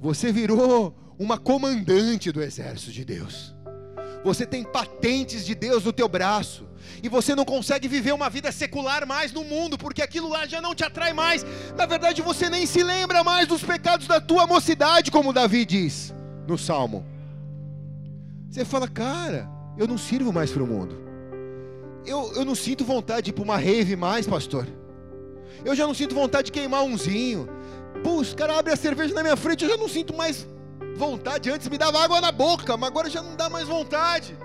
Você virou uma comandante do exército de Deus. Você tem patentes de Deus no teu braço e você não consegue viver uma vida secular mais no mundo, porque aquilo lá já não te atrai mais. Na verdade, você nem se lembra mais dos pecados da tua mocidade, como Davi diz no Salmo. Você fala, cara, eu não sirvo mais para o mundo. Eu, eu não sinto vontade de ir para uma rave mais, pastor. Eu já não sinto vontade de queimar umzinho. Pô, os caras abrem a cerveja na minha frente, eu já não sinto mais vontade. Antes me dava água na boca, mas agora já não dá mais vontade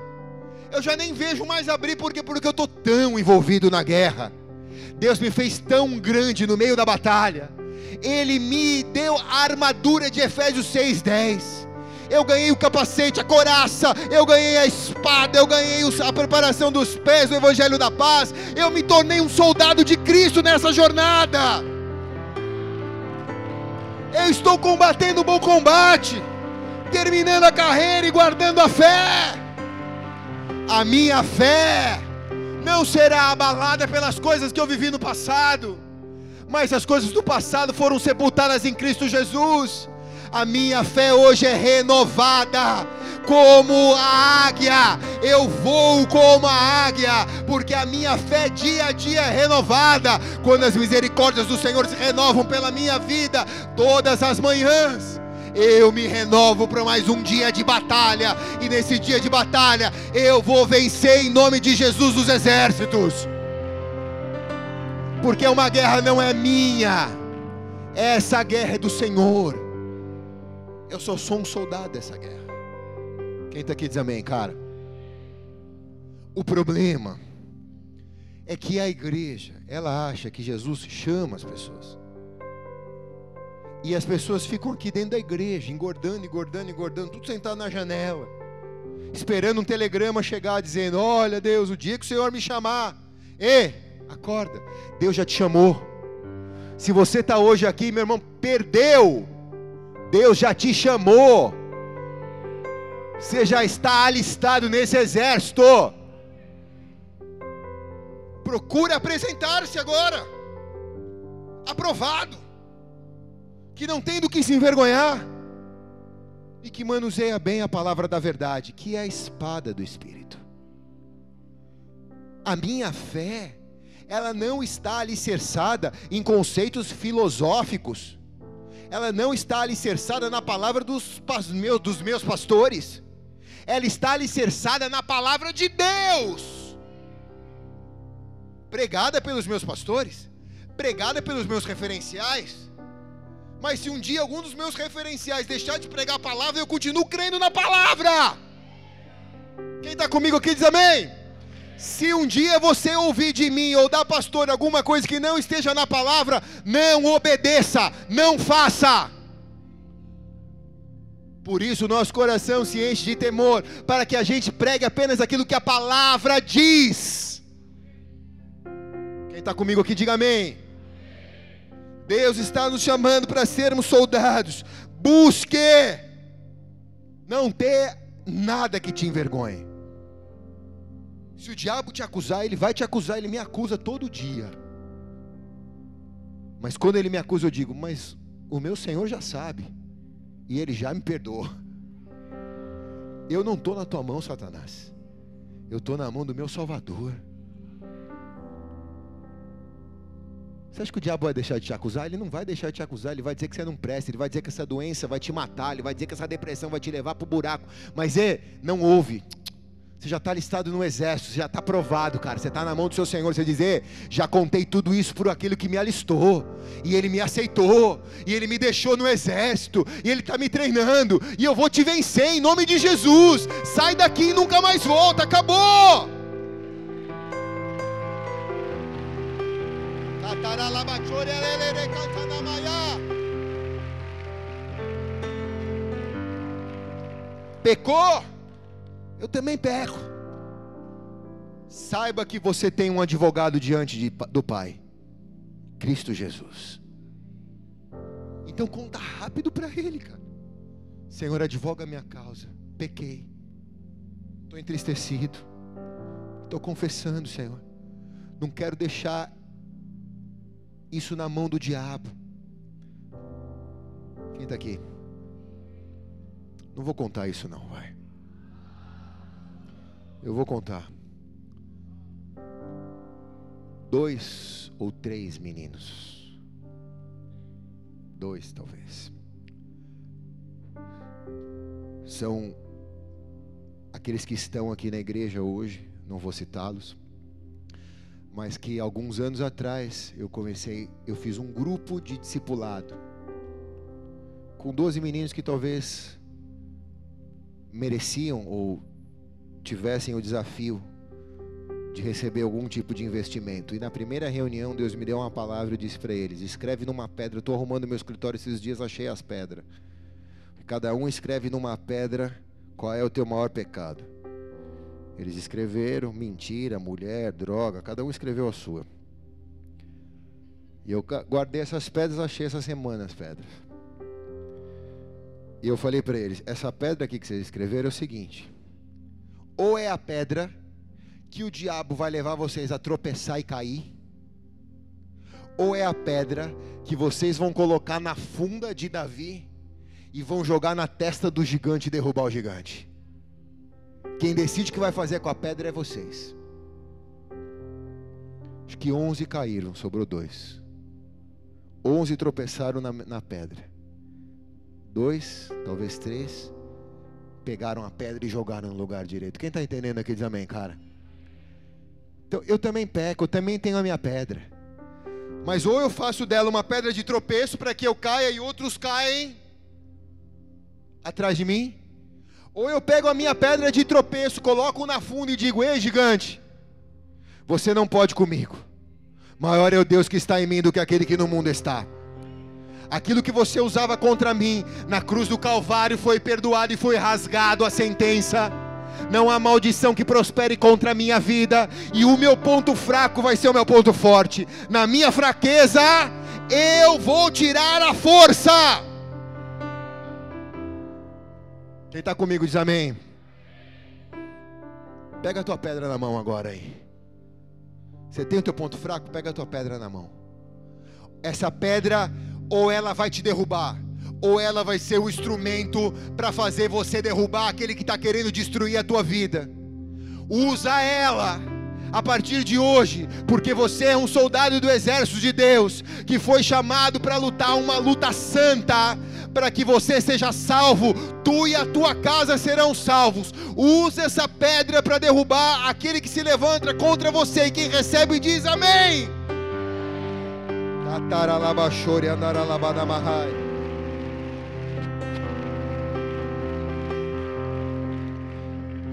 eu já nem vejo mais abrir, porque porque eu estou tão envolvido na guerra. Deus me fez tão grande no meio da batalha. Ele me deu a armadura de Efésios 6:10. Eu ganhei o capacete, a coraça, eu ganhei a espada, eu ganhei a preparação dos pés do Evangelho da Paz. Eu me tornei um soldado de Cristo nessa jornada. Eu estou combatendo o bom combate, terminando a carreira e guardando a fé. A minha fé não será abalada pelas coisas que eu vivi no passado, mas as coisas do passado foram sepultadas em Cristo Jesus. A minha fé hoje é renovada, como a águia, eu vou como a águia, porque a minha fé dia a dia é renovada, quando as misericórdias do Senhor se renovam pela minha vida todas as manhãs eu me renovo para mais um dia de batalha, e nesse dia de batalha eu vou vencer em nome de Jesus dos exércitos, porque uma guerra não é minha, essa guerra é do Senhor. Eu só sou um soldado dessa guerra. Quem está aqui diz amém, cara? O problema é que a igreja, ela acha que Jesus chama as pessoas. E as pessoas ficam aqui dentro da igreja, engordando, engordando, engordando, tudo sentado na janela, esperando um telegrama chegar dizendo: Olha, Deus, o dia que o Senhor me chamar, e acorda, Deus já te chamou. Se você está hoje aqui, meu irmão, perdeu, Deus já te chamou. Você já está alistado nesse exército. Procure apresentar-se agora. Aprovado. Que não tem do que se envergonhar. E que manuseia bem a palavra da verdade, que é a espada do Espírito. A minha fé, ela não está alicerçada em conceitos filosóficos. Ela não está alicerçada na palavra dos, dos meus pastores. Ela está alicerçada na palavra de Deus pregada pelos meus pastores, pregada pelos meus referenciais. Mas se um dia algum dos meus referenciais deixar de pregar a palavra, eu continuo crendo na palavra. Quem está comigo aqui diz amém. Se um dia você ouvir de mim ou da pastora alguma coisa que não esteja na palavra, não obedeça, não faça. Por isso nosso coração se enche de temor, para que a gente pregue apenas aquilo que a palavra diz está comigo aqui, diga amém. Deus está nos chamando para sermos soldados. Busque não ter nada que te envergonhe. Se o diabo te acusar, ele vai te acusar, ele me acusa todo dia. Mas quando ele me acusa, eu digo: Mas o meu Senhor já sabe, e ele já me perdoou. Eu não estou na tua mão, Satanás, eu estou na mão do meu Salvador. Você acha que o diabo vai deixar de te acusar? Ele não vai deixar de te acusar, ele vai dizer que você não presta, ele vai dizer que essa doença vai te matar, ele vai dizer que essa depressão vai te levar para o buraco. Mas é, não ouve. Você já está listado no exército, você já está provado, cara. Você está na mão do seu Senhor. Você dizer, já contei tudo isso por aquilo que me alistou, e Ele me aceitou, e Ele me deixou no exército, e Ele está me treinando, e eu vou te vencer em nome de Jesus. Sai daqui e nunca mais volta. Acabou. Pecou? Eu também peco. Saiba que você tem um advogado diante de, do Pai, Cristo Jesus. Então conta rápido para Ele, cara. Senhor, advoga a minha causa. Pequei. Estou entristecido. Estou confessando, Senhor. Não quero deixar isso na mão do diabo. Quem está aqui? Não vou contar isso não, vai. Eu vou contar. Dois ou três meninos. Dois, talvez. São aqueles que estão aqui na igreja hoje, não vou citá-los mas que alguns anos atrás eu comecei, eu fiz um grupo de discipulado com 12 meninos que talvez mereciam ou tivessem o desafio de receber algum tipo de investimento. E na primeira reunião, Deus me deu uma palavra e disse para eles: escreve numa pedra. Estou arrumando meu escritório esses dias, achei as pedras. Cada um escreve numa pedra qual é o teu maior pecado. Eles escreveram mentira, mulher, droga, cada um escreveu a sua. E eu guardei essas pedras, achei essa semana as pedras. E eu falei para eles: essa pedra aqui que vocês escreveram é o seguinte: ou é a pedra que o diabo vai levar vocês a tropeçar e cair, ou é a pedra que vocês vão colocar na funda de Davi e vão jogar na testa do gigante e derrubar o gigante. Quem decide o que vai fazer com a pedra é vocês. Acho que 11 caíram, sobrou dois. 11 tropeçaram na, na pedra. Dois, talvez três, pegaram a pedra e jogaram no lugar direito. Quem está entendendo aqui diz amém, cara? Então, eu também peco, eu também tenho a minha pedra. Mas ou eu faço dela uma pedra de tropeço para que eu caia e outros caem atrás de mim, ou eu pego a minha pedra de tropeço, coloco na funda e digo: Ei, gigante, você não pode comigo. Maior é o Deus que está em mim do que aquele que no mundo está. Aquilo que você usava contra mim na cruz do Calvário foi perdoado e foi rasgado a sentença. Não há maldição que prospere contra a minha vida, e o meu ponto fraco vai ser o meu ponto forte. Na minha fraqueza, eu vou tirar a força. Quem está comigo diz amém. Pega a tua pedra na mão agora aí. Você tem o teu ponto fraco? Pega a tua pedra na mão. Essa pedra ou ela vai te derrubar, ou ela vai ser o instrumento para fazer você derrubar aquele que está querendo destruir a tua vida. Usa ela a partir de hoje, porque você é um soldado do exército de Deus, que foi chamado para lutar uma luta santa, para que você seja salvo, tu e a tua casa serão salvos. Use essa pedra para derrubar aquele que se levanta contra você, e quem recebe diz amém.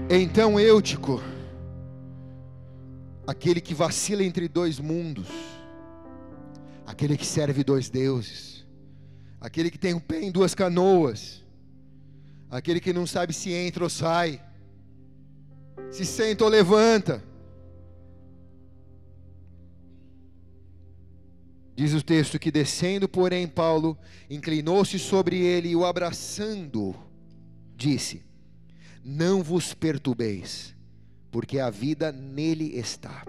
Então Eutico, aquele que vacila entre dois mundos, aquele que serve dois deuses, aquele que tem um pé em duas canoas, aquele que não sabe se entra ou sai, se senta ou levanta, Diz o texto que descendo, porém, Paulo inclinou-se sobre ele e o abraçando, disse: Não vos perturbeis, porque a vida nele está.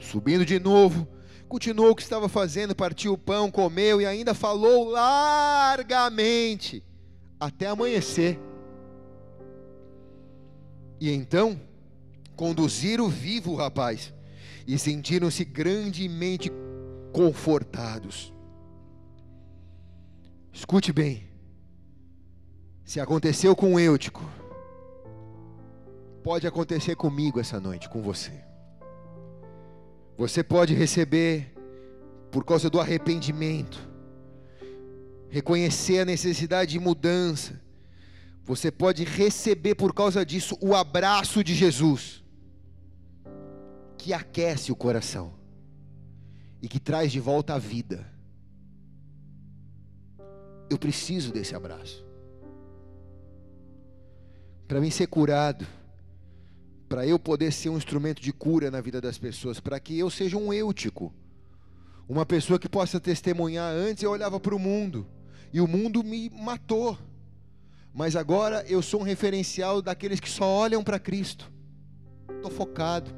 Subindo de novo, continuou o que estava fazendo, partiu o pão, comeu e ainda falou largamente até amanhecer. E então conduziram vivo o rapaz e sentiram-se grandemente confortados. Escute bem. Se aconteceu com Eutico, pode acontecer comigo essa noite, com você. Você pode receber por causa do arrependimento, reconhecer a necessidade de mudança. Você pode receber por causa disso o abraço de Jesus, que aquece o coração e que traz de volta a vida. Eu preciso desse abraço. Para mim ser curado, para eu poder ser um instrumento de cura na vida das pessoas, para que eu seja um eutico, uma pessoa que possa testemunhar. Antes eu olhava para o mundo e o mundo me matou, mas agora eu sou um referencial daqueles que só olham para Cristo. Estou focado.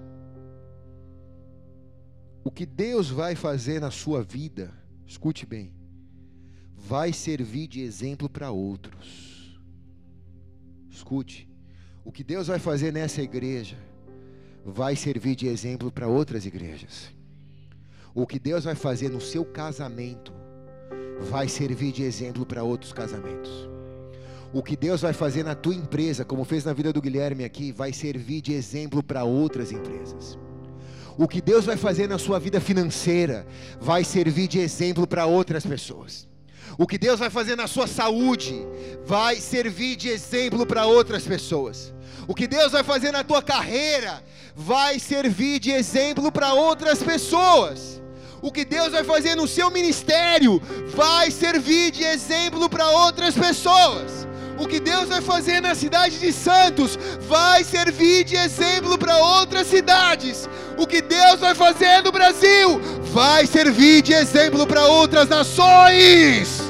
O que Deus vai fazer na sua vida, escute bem, vai servir de exemplo para outros. Escute, o que Deus vai fazer nessa igreja vai servir de exemplo para outras igrejas. O que Deus vai fazer no seu casamento vai servir de exemplo para outros casamentos. O que Deus vai fazer na tua empresa, como fez na vida do Guilherme aqui, vai servir de exemplo para outras empresas. O que Deus vai fazer na sua vida financeira vai servir de exemplo para outras pessoas. O que Deus vai fazer na sua saúde vai servir de exemplo para outras pessoas. O que Deus vai fazer na tua carreira vai servir de exemplo para outras pessoas. O que Deus vai fazer no seu ministério vai servir de exemplo para outras pessoas. O que Deus vai fazer na cidade de Santos vai servir de exemplo para outras cidades. O que Deus vai fazer no Brasil vai servir de exemplo para outras nações.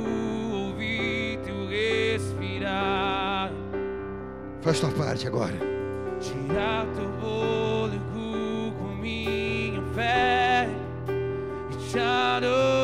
Faz tua parte agora. Tirar teu fôlego com minha fé e te adorar.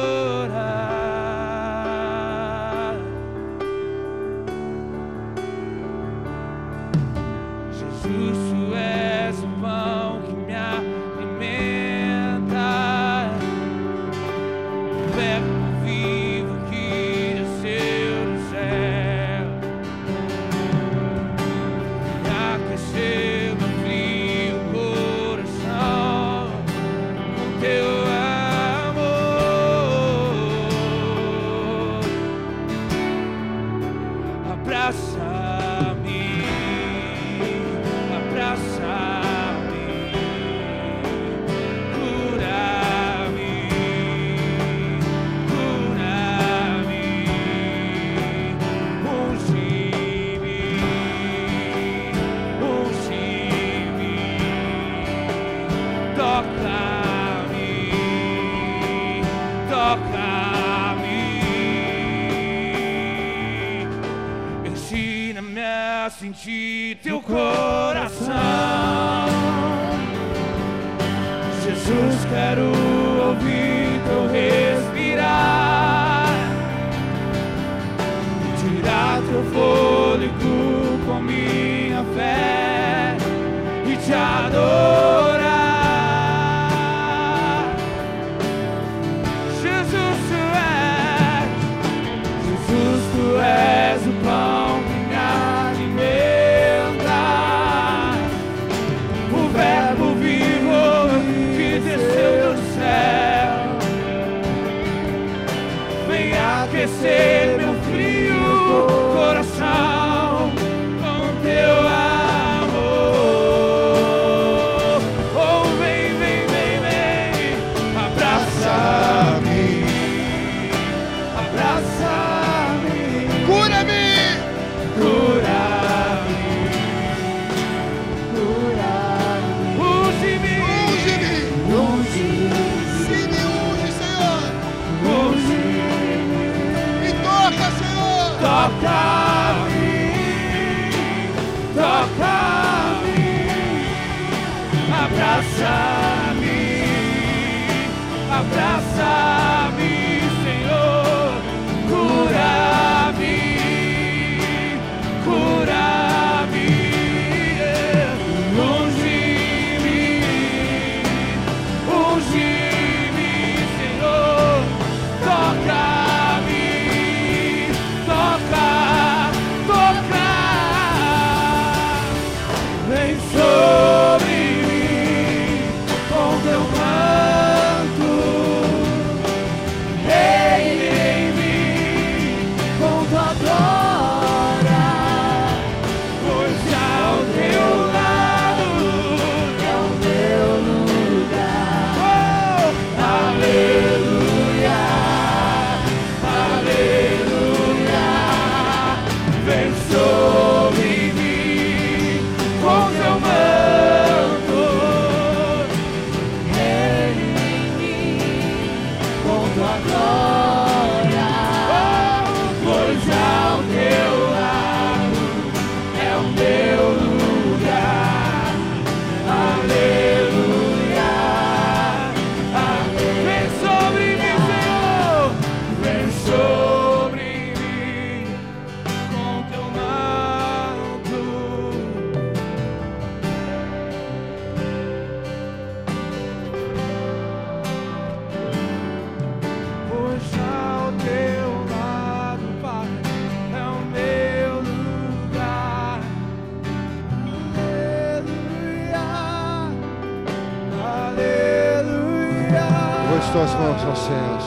Levante tuas mãos aos céus.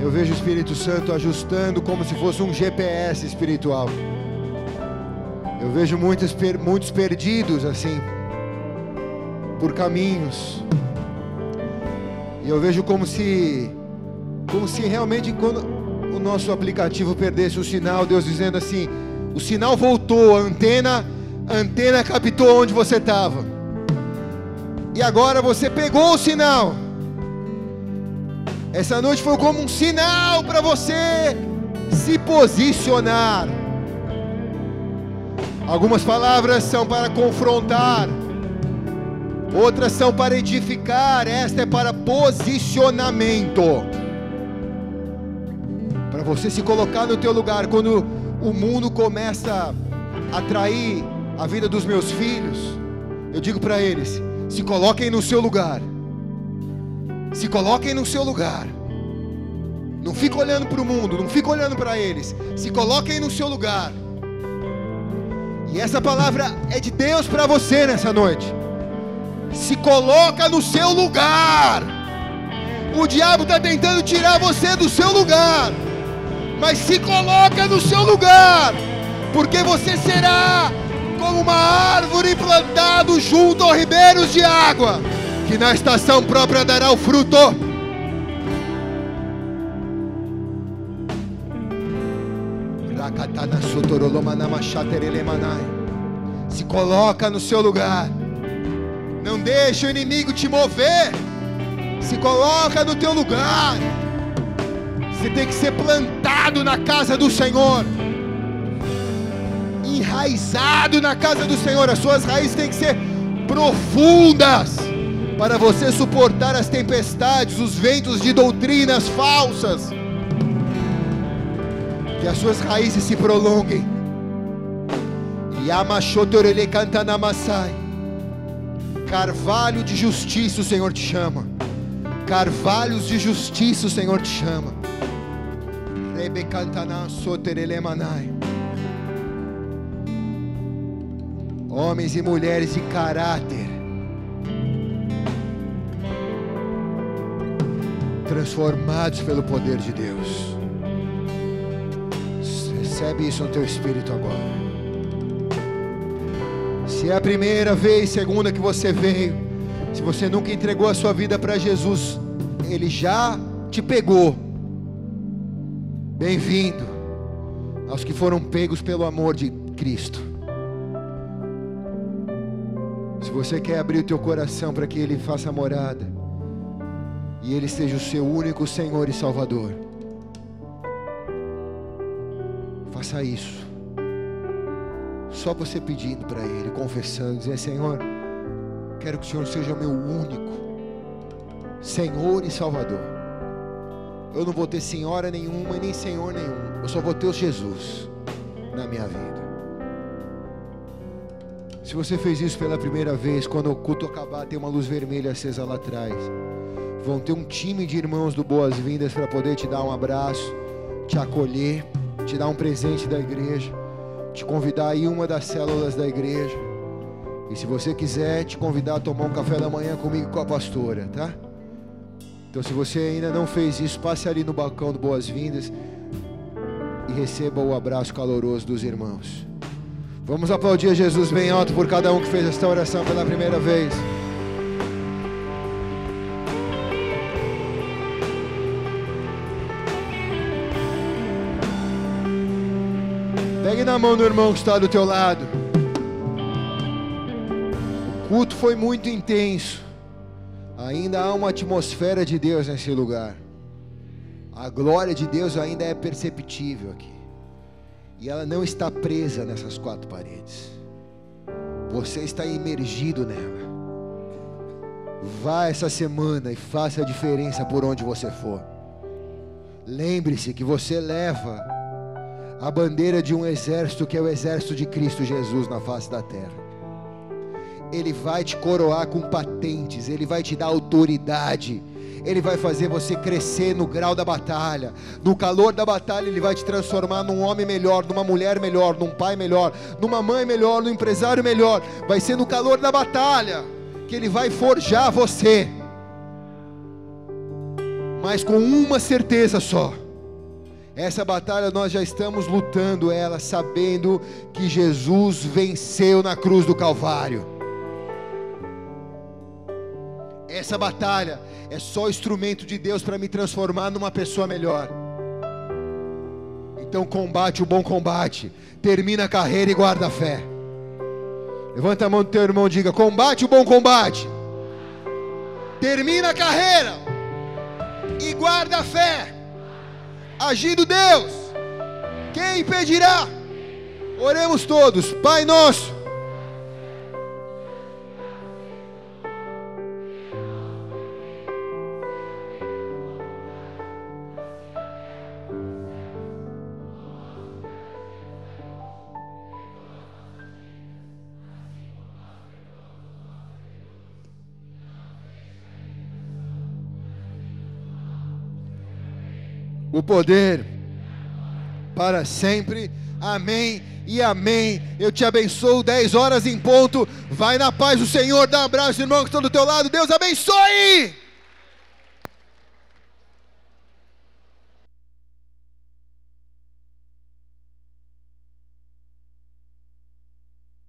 Eu vejo o Espírito Santo ajustando como se fosse um GPS espiritual. Eu vejo muitos, muitos perdidos assim, por caminhos. E eu vejo como se, como se realmente quando o nosso aplicativo perdesse o sinal, Deus dizendo assim: o sinal voltou, a antena, a antena captou onde você estava. E agora você pegou o sinal. Essa noite foi como um sinal para você se posicionar. Algumas palavras são para confrontar, outras são para edificar, esta é para posicionamento. Para você se colocar no teu lugar quando o mundo começa a atrair a vida dos meus filhos, eu digo para eles: se coloquem no seu lugar. Se coloquem no seu lugar. Não fica olhando para o mundo, não fica olhando para eles. Se coloquem no seu lugar. E essa palavra é de Deus para você nessa noite. Se coloca no seu lugar. O diabo está tentando tirar você do seu lugar. Mas se coloca no seu lugar. Porque você será como uma árvore plantada junto aos ribeiros de água, que na estação própria dará o fruto. Se coloca no seu lugar. Não deixe o inimigo te mover Se coloca no teu lugar. Você tem que ser plantado na casa do Senhor. Enraizado na casa do Senhor. As suas raízes têm que ser profundas para você suportar as tempestades, os ventos de doutrinas falsas. Que as suas raízes se prolonguem. Yamashotorele cantanamasai. Carvalho de justiça o Senhor te chama. Carvalhos de justiça o Senhor te chama. Rebecantana soterelemanai. Homens e mulheres de caráter. Transformados pelo poder de Deus. Recebe isso no teu espírito agora. Se é a primeira vez, segunda que você veio, se você nunca entregou a sua vida para Jesus, Ele já te pegou. Bem-vindo aos que foram pegos pelo amor de Cristo. Se você quer abrir o teu coração para que Ele faça morada e Ele seja o seu único Senhor e Salvador, faça isso. Só você pedindo para Ele, confessando, dizendo: Senhor, quero que o Senhor seja meu único Senhor e Salvador. Eu não vou ter senhora nenhuma nem senhor nenhum. Eu só vou ter o Jesus na minha vida. Se você fez isso pela primeira vez, quando o culto acabar, tem uma luz vermelha acesa lá atrás. Vão ter um time de irmãos do Boas-Vindas para poder te dar um abraço, te acolher, te dar um presente da igreja te convidar a ir uma das células da igreja. E se você quiser, te convidar a tomar um café da manhã comigo com a pastora, tá? Então, se você ainda não fez isso, passe ali no balcão do Boas-Vindas e receba o abraço caloroso dos irmãos. Vamos aplaudir Jesus bem alto por cada um que fez esta oração pela primeira vez. Pegue na mão do irmão que está do teu lado. O culto foi muito intenso. Ainda há uma atmosfera de Deus nesse lugar. A glória de Deus ainda é perceptível aqui. E ela não está presa nessas quatro paredes. Você está imergido nela. Vá essa semana e faça a diferença por onde você for. Lembre-se que você leva a bandeira de um exército que é o exército de Cristo Jesus na face da terra. Ele vai te coroar com patentes, ele vai te dar autoridade. Ele vai fazer você crescer no grau da batalha. No calor da batalha, Ele vai te transformar num homem melhor, numa mulher melhor, num pai melhor, numa mãe melhor, num empresário melhor. Vai ser no calor da batalha que Ele vai forjar você. Mas com uma certeza só: essa batalha nós já estamos lutando ela, sabendo que Jesus venceu na cruz do Calvário. Essa batalha é só instrumento de Deus para me transformar numa pessoa melhor. Então combate o bom combate, termina a carreira e guarda a fé. Levanta a mão do teu irmão e diga: combate o bom combate, termina a carreira e guarda a fé agindo Deus, quem impedirá? Oremos todos, Pai nosso. O poder para sempre. Amém e amém. Eu te abençoo. 10 horas em ponto. Vai na paz do Senhor. Dá um abraço, irmão, que estão do teu lado. Deus abençoe.